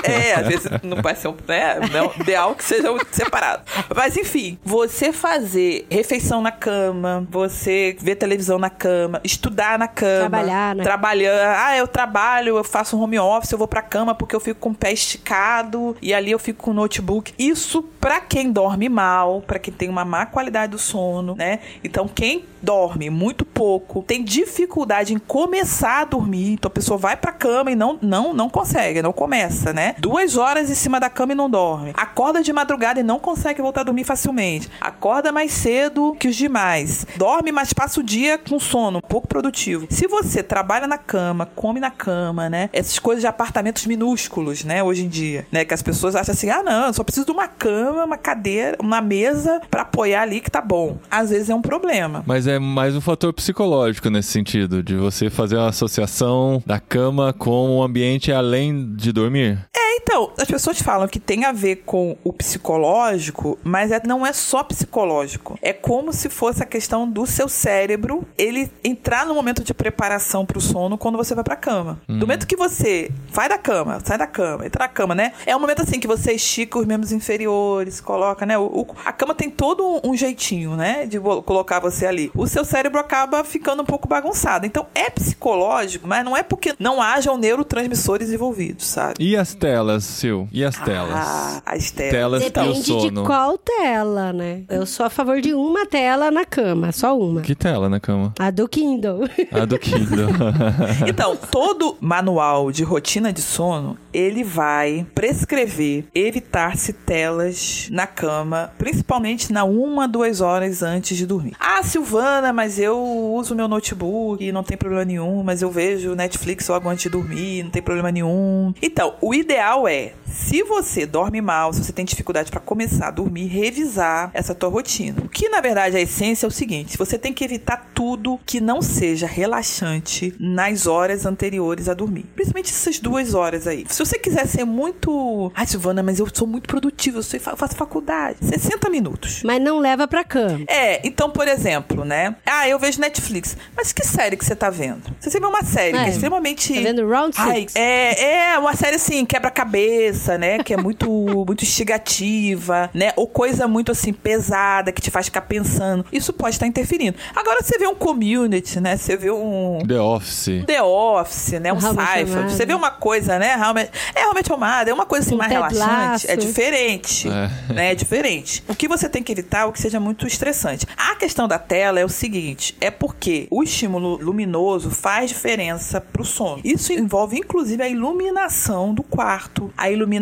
É, às vezes não vai ser um. Né, não, ideal que seja separado. Mas enfim, você fazer refeição na cama, você ver televisão na cama, estudar na cama. Trabalhar, né? Trabalhar. Ah, eu trabalho, eu faço um home office, eu vou pra cama porque eu fico com o pé esticado e ali eu fico com o notebook. Isso pra quem dorme mal, pra quem tem uma má qualidade do sono, né? Então, quem dorme muito pouco, tem dificuldade em começar a dormir, então a pessoa vai pra cama e não, não, não consegue, não começa, né? Duas horas em cima da cama e não dorme. Acorda de madrugada e não consegue voltar a dormir facilmente. Acorda mais cedo que os demais. Dorme, mas passa o dia com sono, pouco produtivo. Se você trabalha na cama, come na cama, né? Essas coisas de apartamentos minúsculos, né? Hoje em dia, né? Que as pessoas acham assim, ah, não, eu só preciso de uma cama, uma cadeira, uma mesa pra apoiar ali que tá bom. Às vezes é um problema. Mas é mais um fator psicológico nesse sentido, de você fazer uma associação da cama com o ambiente além de dormir. É, então, as pessoas falam que tem a ver com o psicológico, mas é- não é só psicológico. É como se fosse a questão do seu cérebro, ele entrar no momento de preparação pro sono quando você vai pra cama. Do momento que você vai da cama, sai da cama, entra na cama, né? É um momento assim que você estica os membros inferiores, coloca, né? O, o- a cama tem todo um, um jeitinho, né? De colocar você ali. O seu cérebro acaba ficando um pouco bagunçado. Então, é psicológico, mas não é porque não hajam neurotransmissores envolvidos, sabe? E as telas, Sil? E as telas? Ah, as telas. Telas e o Depende de qual tela, né? Eu sou a favor de uma tela na cama, só uma. Que tela na cama? A do Kindle. A do Kindle. Então, todo manual de rotina de sono, ele vai prescrever evitar-se telas na cama, principalmente na uma, duas horas antes de dormir. Ah, Silvana, mas eu uso meu notebook, não tem problema nenhum, mas eu vejo Netflix logo antes de dormir, não tem problema nenhum. Então, o ideal é, se você dorme mal, se você tem dificuldade para começar a dormir, revisar essa tua rotina. O que, na verdade, a essência é o seguinte, você tem que evitar tudo que não seja relaxante nas horas anteriores a dormir. Principalmente essas duas horas aí. Se você quiser ser muito... Ai, Silvana, mas eu sou muito produtiva, eu sou- eu faço faculdade. 60 minutos. Mas não leva pra cama. É, então, por exemplo, né? Ah, eu vejo Netflix. Mas que série que você tá vendo? Você vê uma série que é É. extremamente. Tá vendo Round Ai, Six? é, é uma série assim, quebra-cabeça, né? Que é muito, muito instigativa, né? Ou coisa muito assim, pesada, que te faz ficar pensando. Isso pode estar interferindo. Agora você vê um community, né? Você vê um. The Office. The Office, né? Um Mother. Você vê uma coisa, né? Realmente, é realmente amada, é uma coisa assim Um mais Ted relaxante. É Lasso. diferente. É. Né? É diferente. O que você tem que evitar é o que seja muito estressante. A questão da tela é o seguinte: é porque o estímulo luminoso faz diferença pro sono. Isso envolve, inclusive, a iluminação do quarto, a iluminação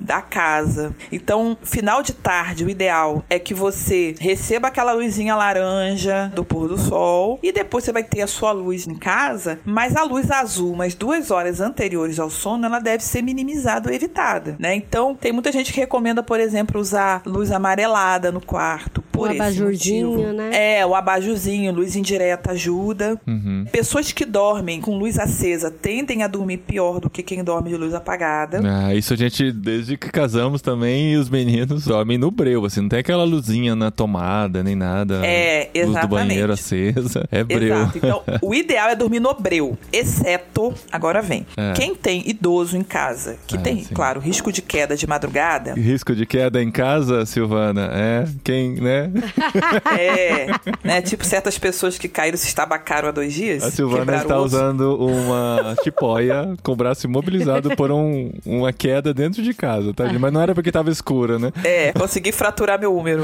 da casa. Então, final de tarde, o ideal é que você receba aquela luzinha laranja do pôr do sol e depois você vai ter a sua luz em casa, mas a luz azul, umas duas horas anteriores ao sono, ela deve ser minimizada ou evitada, né? Então, tem muita gente que recomenda, por exemplo, usar luz amarelada no quarto Por o abajurzinho, né? É, o abajurzinho, luz indireta ajuda. Uhum. Pessoas que dormem com luz acesa tendem a dormir pior do que quem dorme de luz apagada. Ah, isso a gente, desde que casamos também, os meninos dormem no breu, assim, não tem aquela luzinha na tomada, nem nada. É, Luz do exatamente. banheiro acesa, é breu. Exato. Então, o ideal é dormir no breu, exceto, agora vem, É. quem tem idoso em casa, que É, tem, sim. claro, risco de queda de madrugada, Risco de queda em casa, Silvana, é quem, né? é, né, tipo certas pessoas que caíram se estabacaram há dois dias, A Silvana está usando uma tipóia com o braço imobilizado por um, uma queda dentro de casa, tá? Mas não era porque tava escura, né? É, consegui fraturar meu úmero.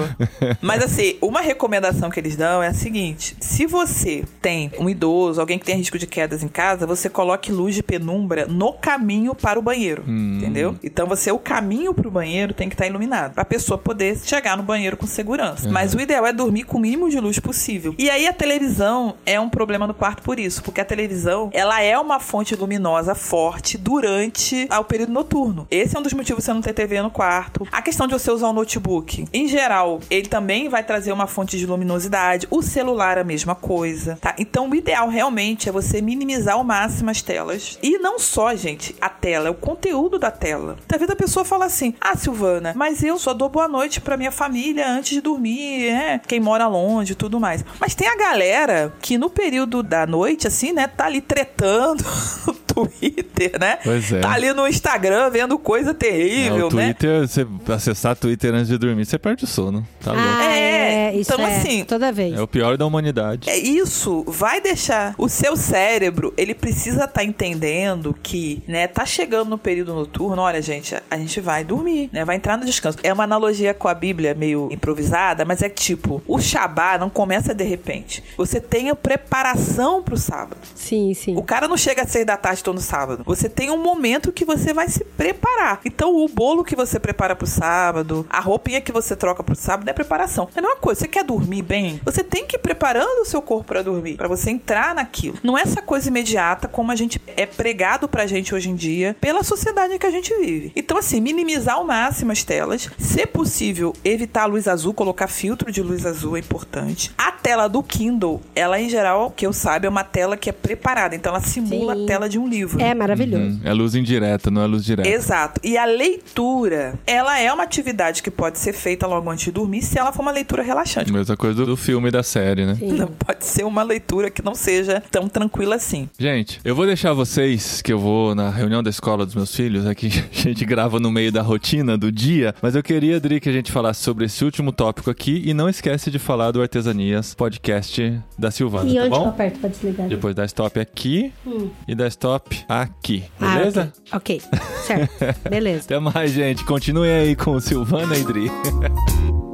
Mas assim, uma recomendação que eles dão é a seguinte: se você tem um idoso, alguém que tem risco de quedas em casa, você coloque luz de penumbra no caminho para o banheiro. Entendeu? Então você, o caminho para o banheiro tem que estar iluminado. Pra pessoa poder chegar no banheiro com segurança. Mas o ideal é dormir com o mínimo de luz possível. E aí a televisão é um problema no quarto por isso, porque a televisão, ela é uma fonte luminosa forte durante o período noturno. Esse é um dos motivos de você não ter TV no quarto. A questão de você usar o notebook, em geral, ele também vai trazer uma fonte de luminosidade. O celular a mesma coisa, tá? Então o ideal realmente é você minimizar ao máximo as telas. E não só, gente, a tela, é o conteúdo da tela. Vezes a pessoa fala assim: "Ah, Silvana, mas eu só dou boa noite pra minha família antes de dormir, né? Quem mora longe tudo mais". Mas tem a galera que no período da noite assim, né, tá ali tretando no Twitter, né? Pois é. Tá ali no Instagram vendo coisa É, terrível, o né? Twitter, você acessar Twitter antes de dormir, você perde o sono. Tá louco. Ah, É, é, isso então, é, assim, toda vez. É o pior da humanidade. É isso, vai deixar o seu cérebro, ele precisa estar entendendo que, né, tá chegando no período noturno, olha, gente, a gente vai dormir, né, vai entrar no descanso. É uma analogia com a Bíblia meio improvisada, mas é tipo, o Shabá não começa de repente. Você tem a preparação pro sábado. Sim, sim. O cara não chega às seis da tarde todo sábado. Você tem um momento que você vai se preparar. Então, o bolo que você prepara pro sábado, a roupinha que você troca pro sábado é preparação. É a mesma coisa. Você quer dormir bem? Você tem que ir preparando o seu corpo pra dormir, Pra você entrar naquilo. Não é essa coisa imediata como a gente é pregado pra gente hoje em dia pela sociedade em que a gente vive. Então, assim, minimizar ao máximo as telas. Se possível, evitar a luz azul, colocar filtro de luz azul é importante. A tela do Kindle, ela em geral, que eu saiba, é uma tela que é preparada. Então, ela simula Sim. a tela de um livro. É maravilhoso. Hum, é luz indireta, não é luz direta. Exato. E a leitura, ela é uma atividade que pode ser feita logo antes de dormir se ela for uma leitura relaxante. Mesma coisa do, filme e da série, né? Sim. Não pode ser uma leitura que não seja tão tranquila assim. Gente, eu vou deixar vocês que eu vou na reunião da escola dos meus filhos, aqui a gente grava no meio da rotina do dia, mas eu queria, Adri, que a gente falasse sobre esse último tópico aqui e não esquece de falar do Artesanias podcast da Silvana, E tá onde que eu bom? aperto pra desligar? Depois da stop aqui e da stop aqui, Ah, beleza? ok. Ok, certo. Beleza. Até mais, gente. Continuem aí com Silvana e Adri.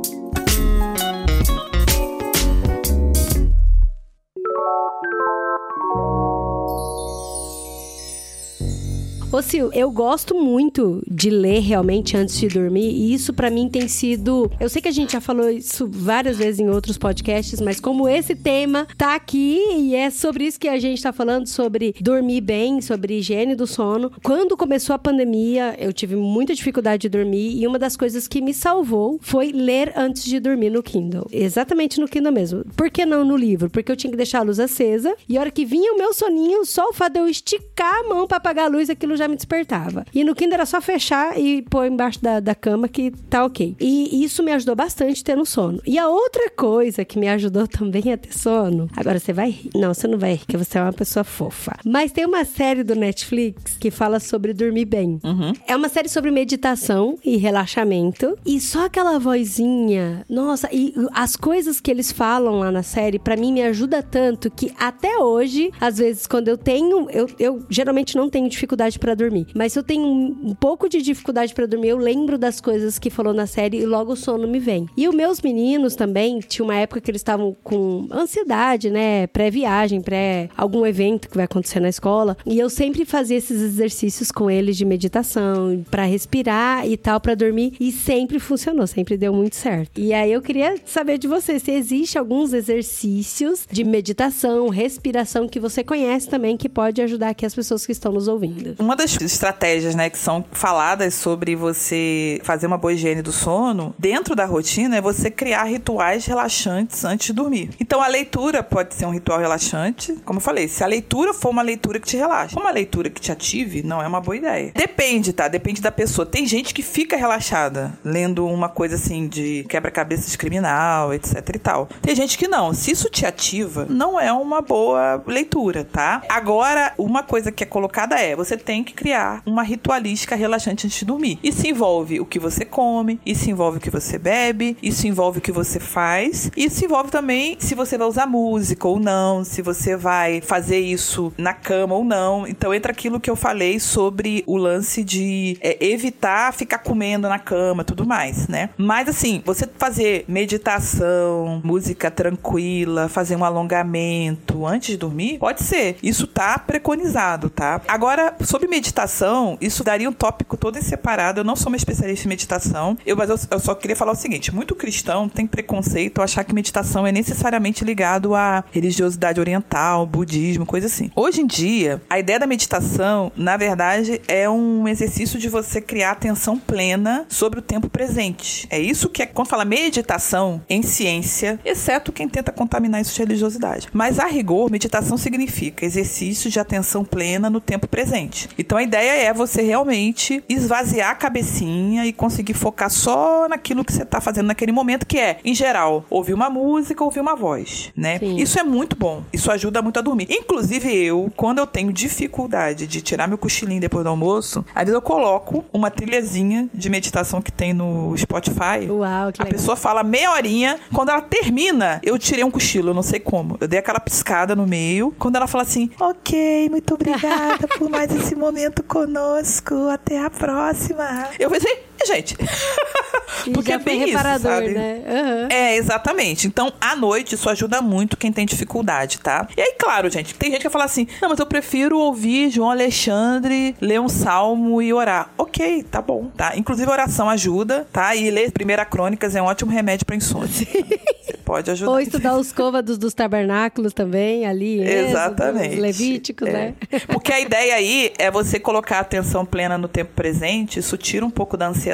Sil, eu gosto muito de ler realmente antes de dormir e isso pra mim tem sido. Eu sei que a gente já falou isso várias vezes em outros podcasts, mas como esse tema tá aqui e é sobre isso que a gente tá falando, sobre dormir bem, sobre higiene do sono. Quando começou a pandemia, eu tive muita dificuldade de dormir e uma das coisas que me salvou foi ler antes de dormir no Kindle. Exatamente no Kindle mesmo. Por que não no livro? Porque eu tinha que deixar a luz acesa e a hora que vinha o meu soninho, só o fato de eu esticar a mão pra apagar a luz, aquilo já me despertava. E no Kindle era só fechar e pôr embaixo da, da cama que tá ok. E isso me ajudou bastante tendo sono. E a outra coisa que me ajudou também a ter sono. Agora você vai rir. Não, você não vai rir, porque você é uma pessoa fofa. Mas tem uma série do Netflix que fala sobre dormir bem. É uma série sobre meditação e relaxamento. E só aquela vozinha. Nossa, e as coisas que eles falam lá na série, pra mim, me ajuda tanto que até hoje, às vezes, quando eu tenho. Eu, eu geralmente não tenho dificuldade pra dormir. Mas se eu tenho um, pouco de dificuldade pra dormir, eu lembro das coisas que falou na série e logo o sono me vem. E os meus meninos também, tinha uma época que eles estavam com ansiedade, né? Pré-viagem, pré algum evento que vai acontecer na escola. E eu sempre fazia esses exercícios com eles de meditação, pra respirar e tal, pra dormir. E sempre funcionou, sempre deu muito certo. E aí eu queria saber de você se existe alguns exercícios de meditação, respiração que você conhece também que pode ajudar aqui as pessoas que estão nos ouvindo. Uma das das estratégias, né, que são faladas sobre você fazer uma boa higiene do sono, dentro da rotina, é você criar rituais relaxantes antes de dormir. Então, a leitura pode ser um ritual relaxante. Como eu falei, se a leitura for uma leitura que te relaxa, uma leitura que te ative, não é uma boa ideia. Depende, tá? Depende da pessoa. Tem gente que fica relaxada lendo uma coisa assim de quebra-cabeças criminal, etc e tal. Tem gente que não. Se isso te ativa, não é uma boa leitura, tá? Agora, uma coisa que é colocada é: você tem que criar uma ritualística relaxante antes de dormir. Isso envolve o que você come, isso envolve o que você bebe, isso envolve o que você faz, isso envolve também se você vai usar música ou não, se você vai fazer isso na cama ou não. Então entra aquilo que eu falei sobre o lance de é, evitar ficar comendo na cama, tudo mais, né? Mas assim, você fazer meditação, música tranquila, fazer um alongamento antes de dormir, pode ser. Isso tá preconizado, tá? Agora, sobre meditação, isso daria um tópico todo em separado. Eu não sou uma especialista em meditação, eu, mas eu, eu só queria falar o seguinte: muito cristão tem preconceito achar que meditação é necessariamente ligado à religiosidade oriental, budismo, coisa assim. Hoje em dia, a ideia da meditação, na verdade, é um exercício de você criar atenção plena sobre o tempo presente. É isso que é quando fala meditação em ciência, exceto quem tenta contaminar isso de religiosidade. Mas a rigor, meditação significa exercício de atenção plena no tempo presente. Então a ideia é você realmente esvaziar a cabecinha e conseguir focar só naquilo que você está fazendo naquele momento, que é, em geral, ouvir uma música, ouvir uma voz, né? Sim. Isso é muito bom. Isso ajuda muito a dormir. Inclusive eu, quando eu tenho dificuldade de tirar meu cochilinho depois do almoço, às vezes eu coloco uma trilhazinha de meditação que tem no Spotify. Uau, que A legal. pessoa fala meia horinha, quando ela termina, eu tirei um cochilo, eu não sei como. Eu dei aquela piscada no meio. Quando ela fala assim, ok, muito obrigada por mais esse momento conosco, até a próxima. Eu pensei, gente, E porque é bem isso, reparador, sabe? né? Aham. É, exatamente. Então, à noite, isso ajuda muito quem tem dificuldade, tá? E aí, claro, gente, tem gente que fala assim: não, mas eu prefiro ouvir João Alexandre ler um salmo e orar. Ok, tá bom, tá? Inclusive, oração ajuda, tá? E ler Primeira Crônicas é um ótimo remédio pra insônia. Você pode ajudar. Ou estudar os côvados dos tabernáculos também, ali. Êxodo, Exatamente. Os levíticos, É. né? Porque a ideia aí é você colocar a atenção plena no tempo presente, isso tira um pouco da ansiedade,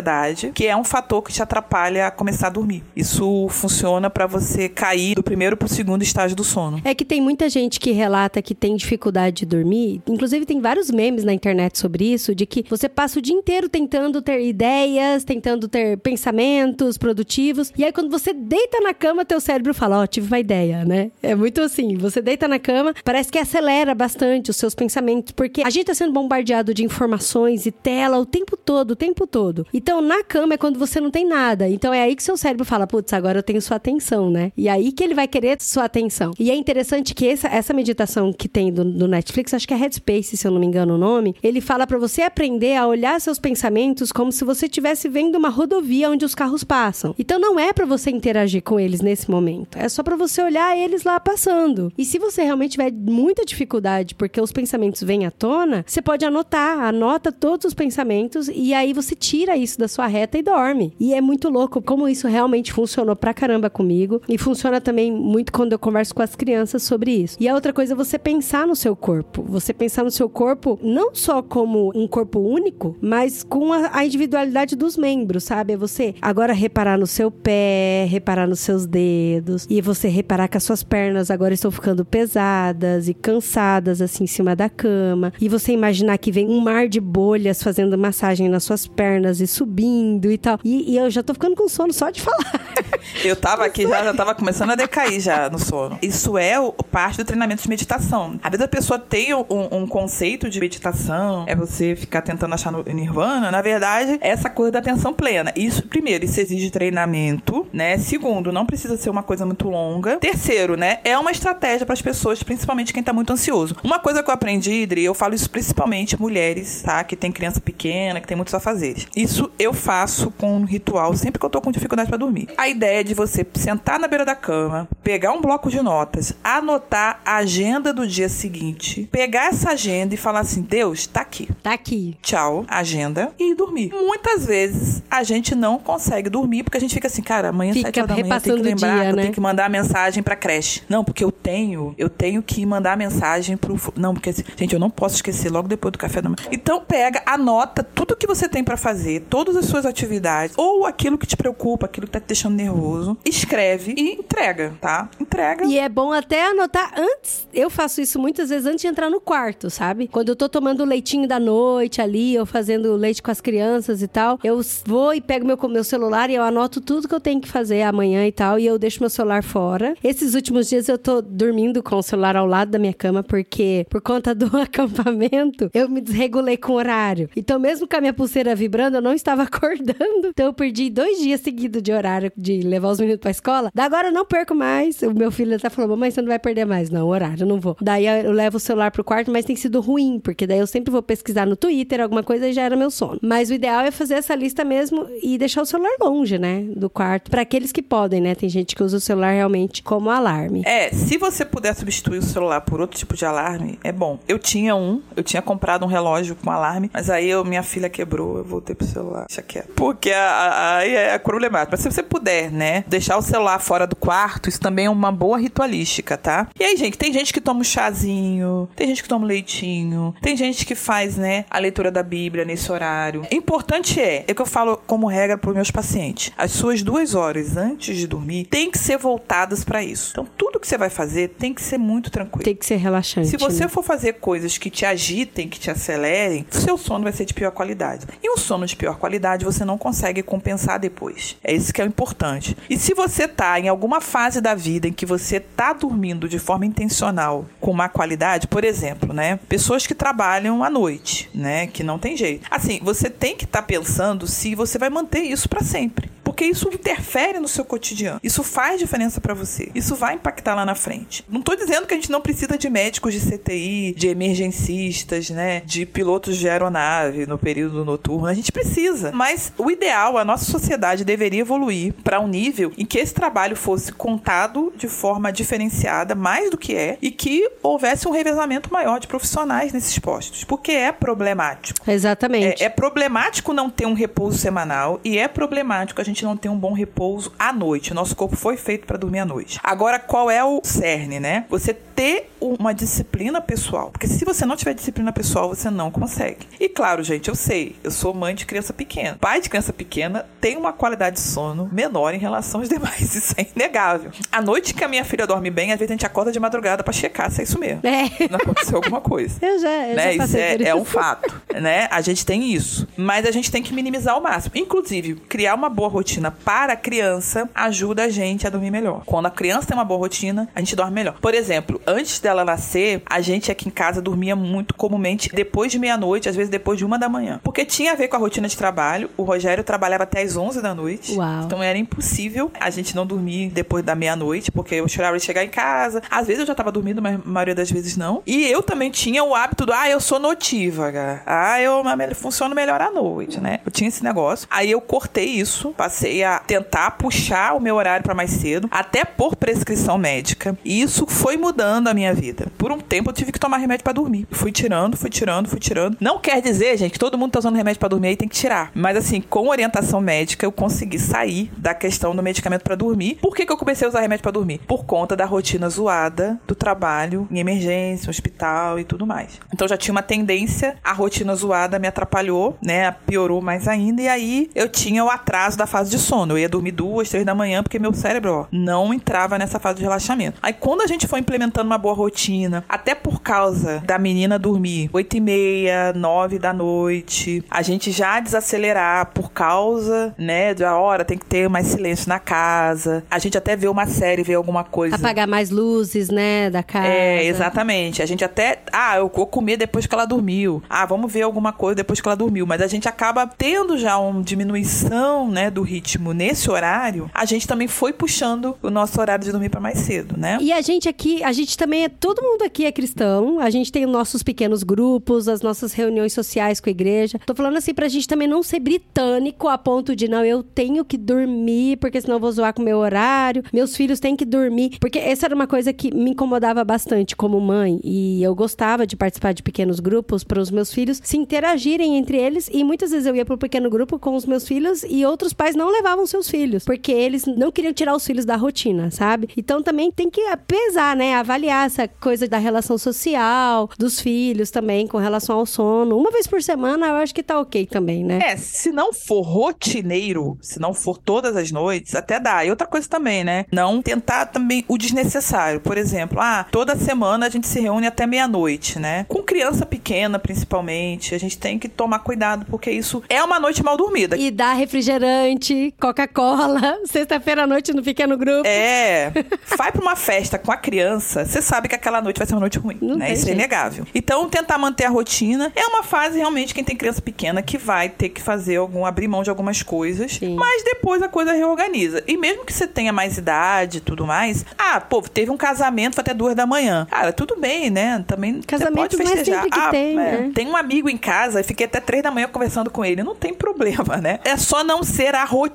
que é um fator que te atrapalha a começar a dormir. Isso funciona pra você cair do primeiro pro segundo estágio do sono. É que tem muita gente que relata que tem dificuldade de dormir. Inclusive, tem vários memes na internet sobre isso, de que você passa o dia inteiro tentando ter ideias, tentando ter pensamentos produtivos. E aí, quando você deita na cama, teu cérebro fala, ó, tive uma ideia, né? É muito assim. Você deita na cama, parece que acelera bastante os seus pensamentos, porque a gente tá sendo bombardeado de informações e tela o tempo todo, o tempo todo. Então, na cama é quando você não tem nada. Então, é aí que seu cérebro fala, putz, agora eu tenho sua atenção, né? E aí que ele vai querer sua atenção. E é interessante que essa, essa meditação que tem do, do Netflix, acho que é Headspace, se eu não me engano o nome, ele fala pra você aprender a olhar seus pensamentos como se você estivesse vendo uma rodovia onde os carros passam. Então não é pra você interagir com eles nesse momento, é só pra você olhar eles lá passando. E se você realmente tiver muita dificuldade porque os pensamentos vêm à tona, você pode anotar, anota todos os pensamentos e aí você tira isso da sua reta e dorme. E é muito louco como isso realmente funcionou pra caramba comigo e funciona também muito quando eu converso com as crianças sobre isso. E a outra coisa é você pensar no seu corpo. Você pensar no seu corpo não só como um corpo único, mas com a, a individualidade dos membros, sabe? É você agora reparar no seu pé, reparar nos seus dedos e você reparar que as suas pernas agora estão ficando pesadas e cansadas assim em cima da cama. E você imaginar que vem um mar de bolhas fazendo massagem nas suas pernas e subindo e tal. E, e eu já tô ficando com sono só de falar. Eu tava aqui já, já tava começando a decair já no sono. Isso é o, parte do treinamento de meditação. Às vezes a pessoa tem um, um conceito de meditação, é você ficar tentando achar no nirvana. Na verdade, é essa coisa da atenção plena. Isso, primeiro, isso exige treinamento, né? Segundo, não precisa ser uma coisa muito longa. Terceiro, né? É uma estratégia para as pessoas, principalmente quem tá muito ansioso. Uma coisa que eu aprendi, Idri, eu falo isso principalmente mulheres, tá? Que tem criança pequena, que tem muitos afazeres. Isso eu faço com um ritual sempre que eu tô com dificuldade para dormir. A ideia é de você sentar na beira da cama, pegar um bloco de notas, anotar a agenda do dia seguinte, pegar essa agenda e falar assim: Deus, tá aqui. Tá aqui. Tchau, agenda e dormir. Muitas vezes a gente não consegue dormir porque a gente fica assim, cara, amanhã Fica sete horas da manhã tem que repassando o lembrar dia, eu né? tenho que mandar mensagem pra creche. Não, porque eu tenho, eu tenho que mandar mensagem pro. Não, porque, assim, gente, eu não posso esquecer logo depois do café da manhã. Então, pega, anota tudo que você tem pra fazer, todas as suas atividades, ou aquilo que te preocupa, aquilo que tá te deixando nervoso, escreve e entrega, tá? Entrega. E é bom até anotar antes. Eu faço isso muitas vezes antes de entrar no quarto, sabe? Quando eu tô tomando leitinho da noite ali, ou fazendo leite com as crianças e tal, eu vou e pego meu, meu celular e eu anoto tudo que eu tenho que fazer amanhã e tal, e eu deixo meu celular fora. Esses últimos dias eu tô dormindo com o celular ao lado da minha cama, porque por conta do acampamento, eu me desregulei com o horário. Então, mesmo com a minha pulseira vibrando, eu não estava acordando. Então, eu perdi dois dias seguidos de horário de levar os meninos pra escola. Da agora eu não perco mais. O meu filho até falou: Mamãe, você não vai perder mais. Não, horário, eu não vou. Daí eu levo o celular pro quarto, mas tem sido ruim, porque daí eu sempre vou pesquisar no Twitter alguma coisa e já era meu sono. Mas o ideal é fazer essa lista mesmo e deixar o celular longe, né? Do quarto. Pra aqueles que podem, né? Tem gente que usa o celular realmente como alarme. É, se você puder substituir o celular por outro tipo de alarme, é bom. Eu tinha um, eu tinha comprado um relógio com alarme, mas aí eu, minha filha quebrou, eu voltei pro celular. Deixa quieto. Porque aí é problemático. Mas se você puder, né, deixar o celular fora do quarto, isso também é uma boa ritualística, tá? E aí, gente, tem gente que toma um chazinho, tem gente que toma um leitinho, tem gente que faz, né, a leitura da Bíblia nesse horário. Importante é, é que eu falo como regra para meus pacientes. As suas duas horas antes de dormir tem que ser voltadas para isso. Então, tudo que você vai fazer tem que ser muito tranquilo. Tem que ser relaxante. Se você né? for fazer coisas que te agitem, que te acelerem, seu sono vai ser de pior qualidade. E um sono de pior qualidade você não consegue compensar depois. É isso que é importante. E se você tá em alguma fase da vida em que você tá dormindo de forma intencional com má qualidade, por exemplo, né? Pessoas que trabalham à noite, né? Que não tem jeito. Assim, você tem que estar pensando se você vai manter isso para sempre. Porque isso interfere no seu cotidiano. Isso faz diferença para você. Isso vai impactar lá na frente. Não tô dizendo que a gente não precisa de médicos de CTI, de emergencistas, né? De pilotos de aeronave no período noturno. A gente precisa. Mas o ideal, a nossa sociedade deveria evoluir para um nível em que esse trabalho fosse contado de forma diferenciada, mais do que é, e que houvesse um revezamento maior de profissionais nesses postos. Porque é problemático. Exatamente. É, é problemático não ter um repouso semanal e é problemático a gente não ter um bom repouso à noite. O nosso corpo foi feito para dormir à noite. Agora, qual é o cerne, né? Você ter uma disciplina pessoal. Porque se você não tiver disciplina pessoal, você não consegue. E claro, gente, eu sei, eu sou mãe de criança pequena. Pai de criança pequena tem uma qualidade de sono menor em relação aos demais. Isso é inegável. À noite que a minha filha dorme bem, às vezes a gente acorda de madrugada para checar se é isso mesmo. É. Não aconteceu alguma coisa Eu já, eu né? já Isso é, é um fato, né? A gente tem isso. Mas a gente tem que minimizar ao máximo. Inclusive, criar uma boa rotina para a criança ajuda a gente a dormir melhor. Quando a criança tem uma boa rotina, a gente dorme melhor. Por exemplo, antes dela nascer, a gente aqui em casa dormia muito comumente depois de meia-noite, às vezes depois de uma da manhã. Porque tinha a ver com a rotina de trabalho. O Rogério trabalhava até as 11 da noite. Uau. Então era impossível a gente não dormir depois da meia-noite, porque eu chorava de chegar em casa. Às vezes eu já tava dormindo, mas a maioria das vezes não. E eu também tinha o hábito do, ah, eu sou notívaga. Ah, eu funciono melhor à noite, né? Eu tinha esse negócio. Aí eu cortei isso, passei a tentar puxar o meu horário pra mais cedo, até por prescrição médica. E isso foi mudando a minha vida. Por um tempo eu tive que tomar remédio pra dormir. Fui tirando, fui tirando, fui tirando. Não quer dizer, gente, que todo mundo tá usando remédio pra dormir e tem que tirar. Mas assim, com orientação médica, eu consegui sair da questão do medicamento pra dormir. Por que, que eu comecei a usar remédio pra dormir? Por conta da rotina zoada do trabalho em emergência, hospital e tudo mais. Então já tinha uma tendência, a rotina zoada me atrapalhou, né? Piorou mais ainda. E aí eu tinha o atraso da fase de sono. Eu ia dormir duas, três da manhã, porque meu cérebro, ó, não entrava nessa fase de relaxamento. Aí quando a gente foi implementando uma boa rotina, até por causa da menina dormir oito e meia, nove da noite, a gente já desacelerar por causa, né, da hora, tem que ter mais silêncio na casa. A gente até vê uma série, vê alguma coisa. Apagar mais luzes, né, da casa. É, exatamente. A gente até. Ah, eu vou comer depois que ela dormiu. Ah, vamos ver alguma coisa depois que ela dormiu. Mas a gente acaba tendo já uma diminuição, né, do ritmo nesse horário. A gente também foi puxando o nosso horário de dormir para mais cedo, né? E a gente aqui, a gente também é todo mundo aqui é cristão, a gente tem nossos pequenos grupos, as nossas reuniões sociais com a igreja. Tô falando assim pra gente também não ser britânico a ponto de, não, eu tenho que dormir, porque senão eu vou zoar com o meu horário, meus filhos têm que dormir. Porque essa era uma coisa que me incomodava bastante como mãe, e eu gostava de participar de pequenos grupos para os meus filhos se interagirem entre eles, e muitas vezes eu ia pro pequeno grupo com os meus filhos e outros pais não levavam seus filhos, porque eles não queriam tirar os filhos da rotina, sabe? Então também tem que pesar, né? Avaliar essa coisa da relação social dos filhos também com relação ao sono. Uma vez por semana eu acho que tá ok também, né? É, se não for rotineiro, se não for todas as noites, até dá. E outra coisa também, né? Não tentar também o desnecessário. Por exemplo, ah, toda semana a gente se reúne até meia-noite, né? Com criança pequena, principalmente, a gente tem que tomar cuidado, porque isso é uma noite mal dormida. E dá refrigerante, Coca-Cola, sexta-feira à noite no pequeno grupo. É. Vai pra uma festa com a criança, você sabe que aquela noite vai ser uma noite ruim, Não né? Isso é jeito. inegável. Então, tentar manter a rotina é uma fase realmente quem tem criança pequena que vai ter que fazer algum abrir mão de algumas coisas, Sim. mas depois a coisa reorganiza. E mesmo que você tenha mais idade e tudo mais, ah, pô, teve um casamento até duas da manhã. Cara, tudo bem, né? Também Casamento pode é festejar. sempre que ah, tem, é, né? tem um amigo em casa e fiquei até três da manhã conversando com ele. Não tem problema, né? É só não ser a rotina.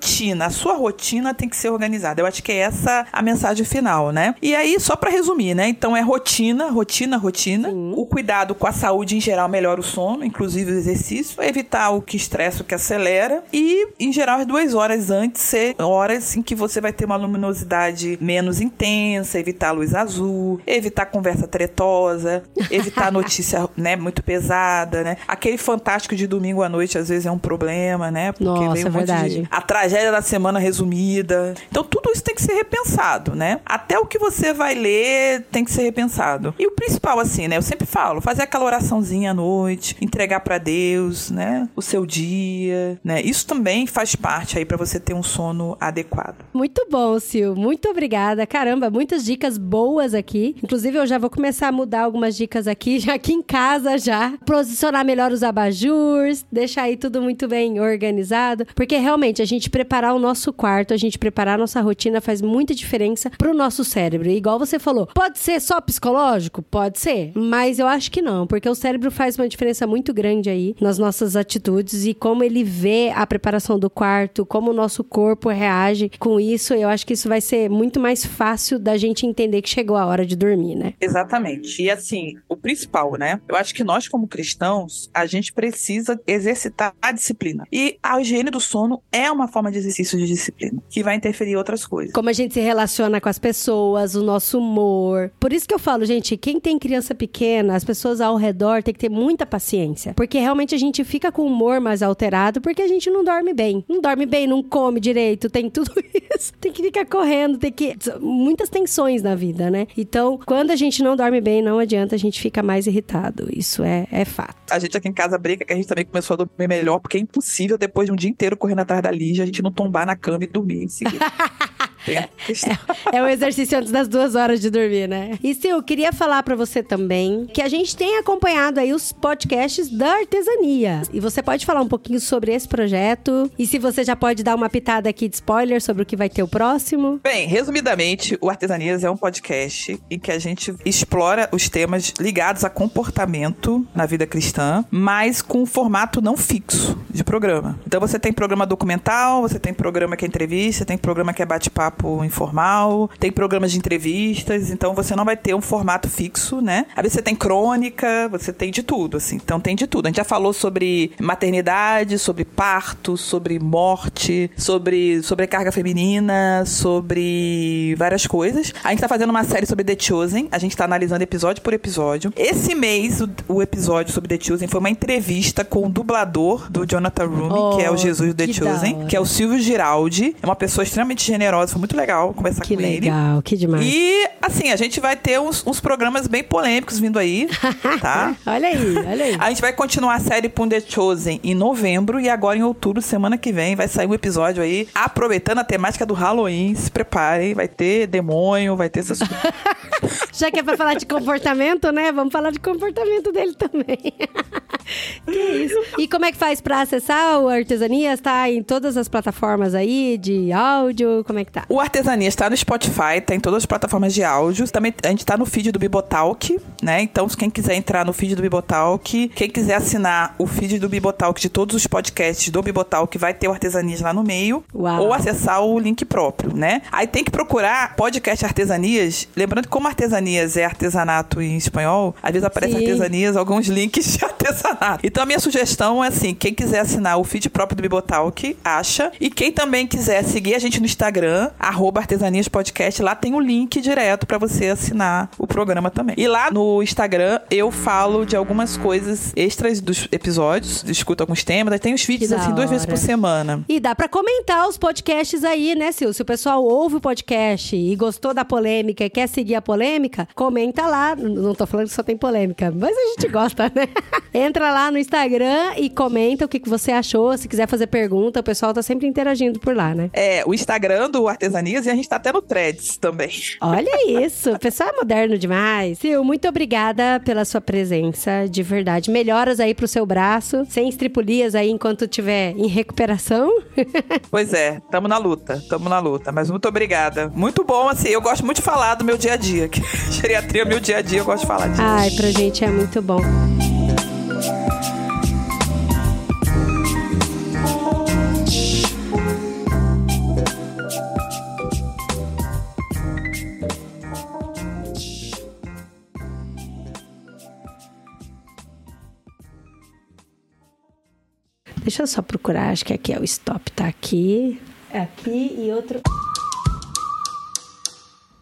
A sua rotina tem que ser organizada. Eu acho que é essa a mensagem final, né? E aí, só pra resumir, né? Então é rotina, rotina, rotina. O cuidado com a saúde em geral melhora o sono, inclusive o exercício. Evitar o que estressa, o que acelera. E, em geral, as duas horas antes ser horas em que você vai ter uma luminosidade menos intensa, evitar a luz azul, evitar conversa tretosa, evitar notícia, né, muito pesada, né? Aquele fantástico de domingo à noite às vezes é um problema, né? Porque Nossa, vem um é monte verdade. de tragédia da semana resumida. Então tudo isso tem que ser repensado, né? Até o que você vai ler tem que ser repensado. E o principal assim, né? Eu sempre falo, fazer aquela oraçãozinha à noite, entregar pra Deus, né? O seu dia, né? Isso também faz parte aí pra você ter um sono adequado. Muito bom, Sil. Muito obrigada. Caramba, muitas dicas boas aqui. Inclusive, eu já vou começar a mudar algumas dicas aqui, já aqui em casa já. Posicionar melhor os abajurs, deixar aí tudo muito bem organizado. Porque realmente, a gente preparar o nosso quarto, a gente preparar a nossa rotina faz muita diferença pro nosso cérebro. E igual você falou, pode ser só psicológico? Pode ser. Mas eu acho que não, porque o cérebro faz uma diferença muito grande aí nas nossas atitudes e como ele vê a preparação do quarto, como o nosso corpo reage com isso. Eu acho que isso vai ser muito mais fácil da gente entender que chegou a hora de dormir, né? Exatamente. E assim, o principal, né? Eu acho que nós, como cristãos, a gente precisa exercitar a disciplina. E a higiene do sono é uma forma de exercício de disciplina, que vai interferir em outras coisas. Como a gente se relaciona com as pessoas, o nosso humor. Por isso que eu falo, gente, quem tem criança pequena, as pessoas ao redor tem que ter muita paciência. Porque realmente a gente fica com o humor mais alterado porque a gente não dorme bem. Não dorme bem, não come direito, tem tudo isso. Tem que ficar correndo, tem que. Muitas tensões na vida, né? Então, quando a gente não dorme bem, não adianta, a gente fica mais irritado. Isso é, é fato. A gente aqui em casa brinca que a gente também começou a dormir melhor, porque é impossível, depois de um dia inteiro correndo atrás da Lígia, a gente não tombar na cama e dormir em seguida. Questão. É o exercício antes das duas horas de dormir, né? E Sil, queria falar pra você também que a gente tem acompanhado aí os podcasts da artesania. E você pode falar um pouquinho sobre esse projeto. E se você já pode dar uma pitada aqui de spoiler sobre o que vai ter o próximo. Bem, resumidamente, o Artesanias é um podcast em que a gente explora os temas ligados a comportamento na vida cristã, mas com um formato não fixo de programa. Então você tem programa documental, você tem programa que é entrevista, tem programa que é bate-papo informal, tem programas de entrevistas, então você não vai ter um formato fixo, né? Aí você tem crônica, você tem de tudo, assim. Então tem de tudo. A gente já falou sobre maternidade, sobre parto, sobre morte, sobre sobrecarga feminina, sobre várias coisas. A gente tá fazendo uma série sobre The Chosen. A gente tá analisando episódio por episódio. Esse mês, o, o episódio sobre The Chosen foi uma entrevista com o dublador do Jonathan Rumi, Oh, que é o Jesus do The Chosen, que é o Silvio Giraldi. É uma pessoa extremamente generosa, foi muito legal conversar Que com ele. legal, que demais. E, assim, a gente vai ter uns, uns programas bem polêmicos vindo aí, tá? olha aí, olha aí. A gente vai continuar a série The Chosen em novembro e agora em outubro, semana que vem, vai sair um episódio aí aproveitando a temática do Halloween. Se preparem, vai ter demônio, vai ter essas coisas. Já que é pra falar de comportamento, né? Vamos falar de comportamento dele também. que isso. E como é que faz pra acessar o Artesanias? Tá em todas as plataformas aí de áudio? Como é que tá? O Artesanias tá no Spotify, tá em todas as plataformas de áudio. Também a gente tá no feed do Bibotalk, né? Então, se quem quiser entrar no feed do Bibotalk, quem quiser assinar o feed do Bibotalk de todos os podcasts do Bibotalk, vai ter o Artesanias lá no meio. Uau. Ou acessar o link próprio, né? Aí tem que procurar podcast Artesanias. Lembrando que como artesanias é artesanato em espanhol, às vezes aparece Sim. artesanias, alguns links de artesanato. Então a minha sugestão é assim, quem quiser assinar o feed próprio do Bibotalk, acha. E quem também quiser seguir a gente no Instagram, arroba artesanias podcast, lá tem o link direto pra você assinar o programa também. E lá no Instagram eu falo de algumas coisas extras dos episódios, discuto alguns temas, aí tem os vídeos assim duas vezes por semana. E dá pra comentar os podcasts aí, né, Sil? Se o pessoal ouve o podcast e gostou da polêmica e quer seguir a polêmica, comenta lá. Não tô falando que só tem polêmica, mas a gente gosta, né? Entra lá no Instagram e comenta o que, que você achou. Se quiser fazer pergunta, o pessoal tá sempre interagindo por lá, né? É, o Instagram do Artesanias e a gente tá até no Threads também. Olha isso, o pessoal é moderno demais. Sil, muito obrigada pela sua presença, de verdade. Melhoras aí pro seu braço, sem estripulias aí enquanto tiver em recuperação. Pois é, tamo na luta, tamo na luta. Mas muito obrigada. Muito bom, assim, eu gosto muito de falar do meu dia a dia. Geriatria é meu dia a dia, eu gosto de falar disso. Ai, pra gente é muito bom. Deixa eu só procurar, acho que aqui é o stop, tá aqui. Aqui e outro.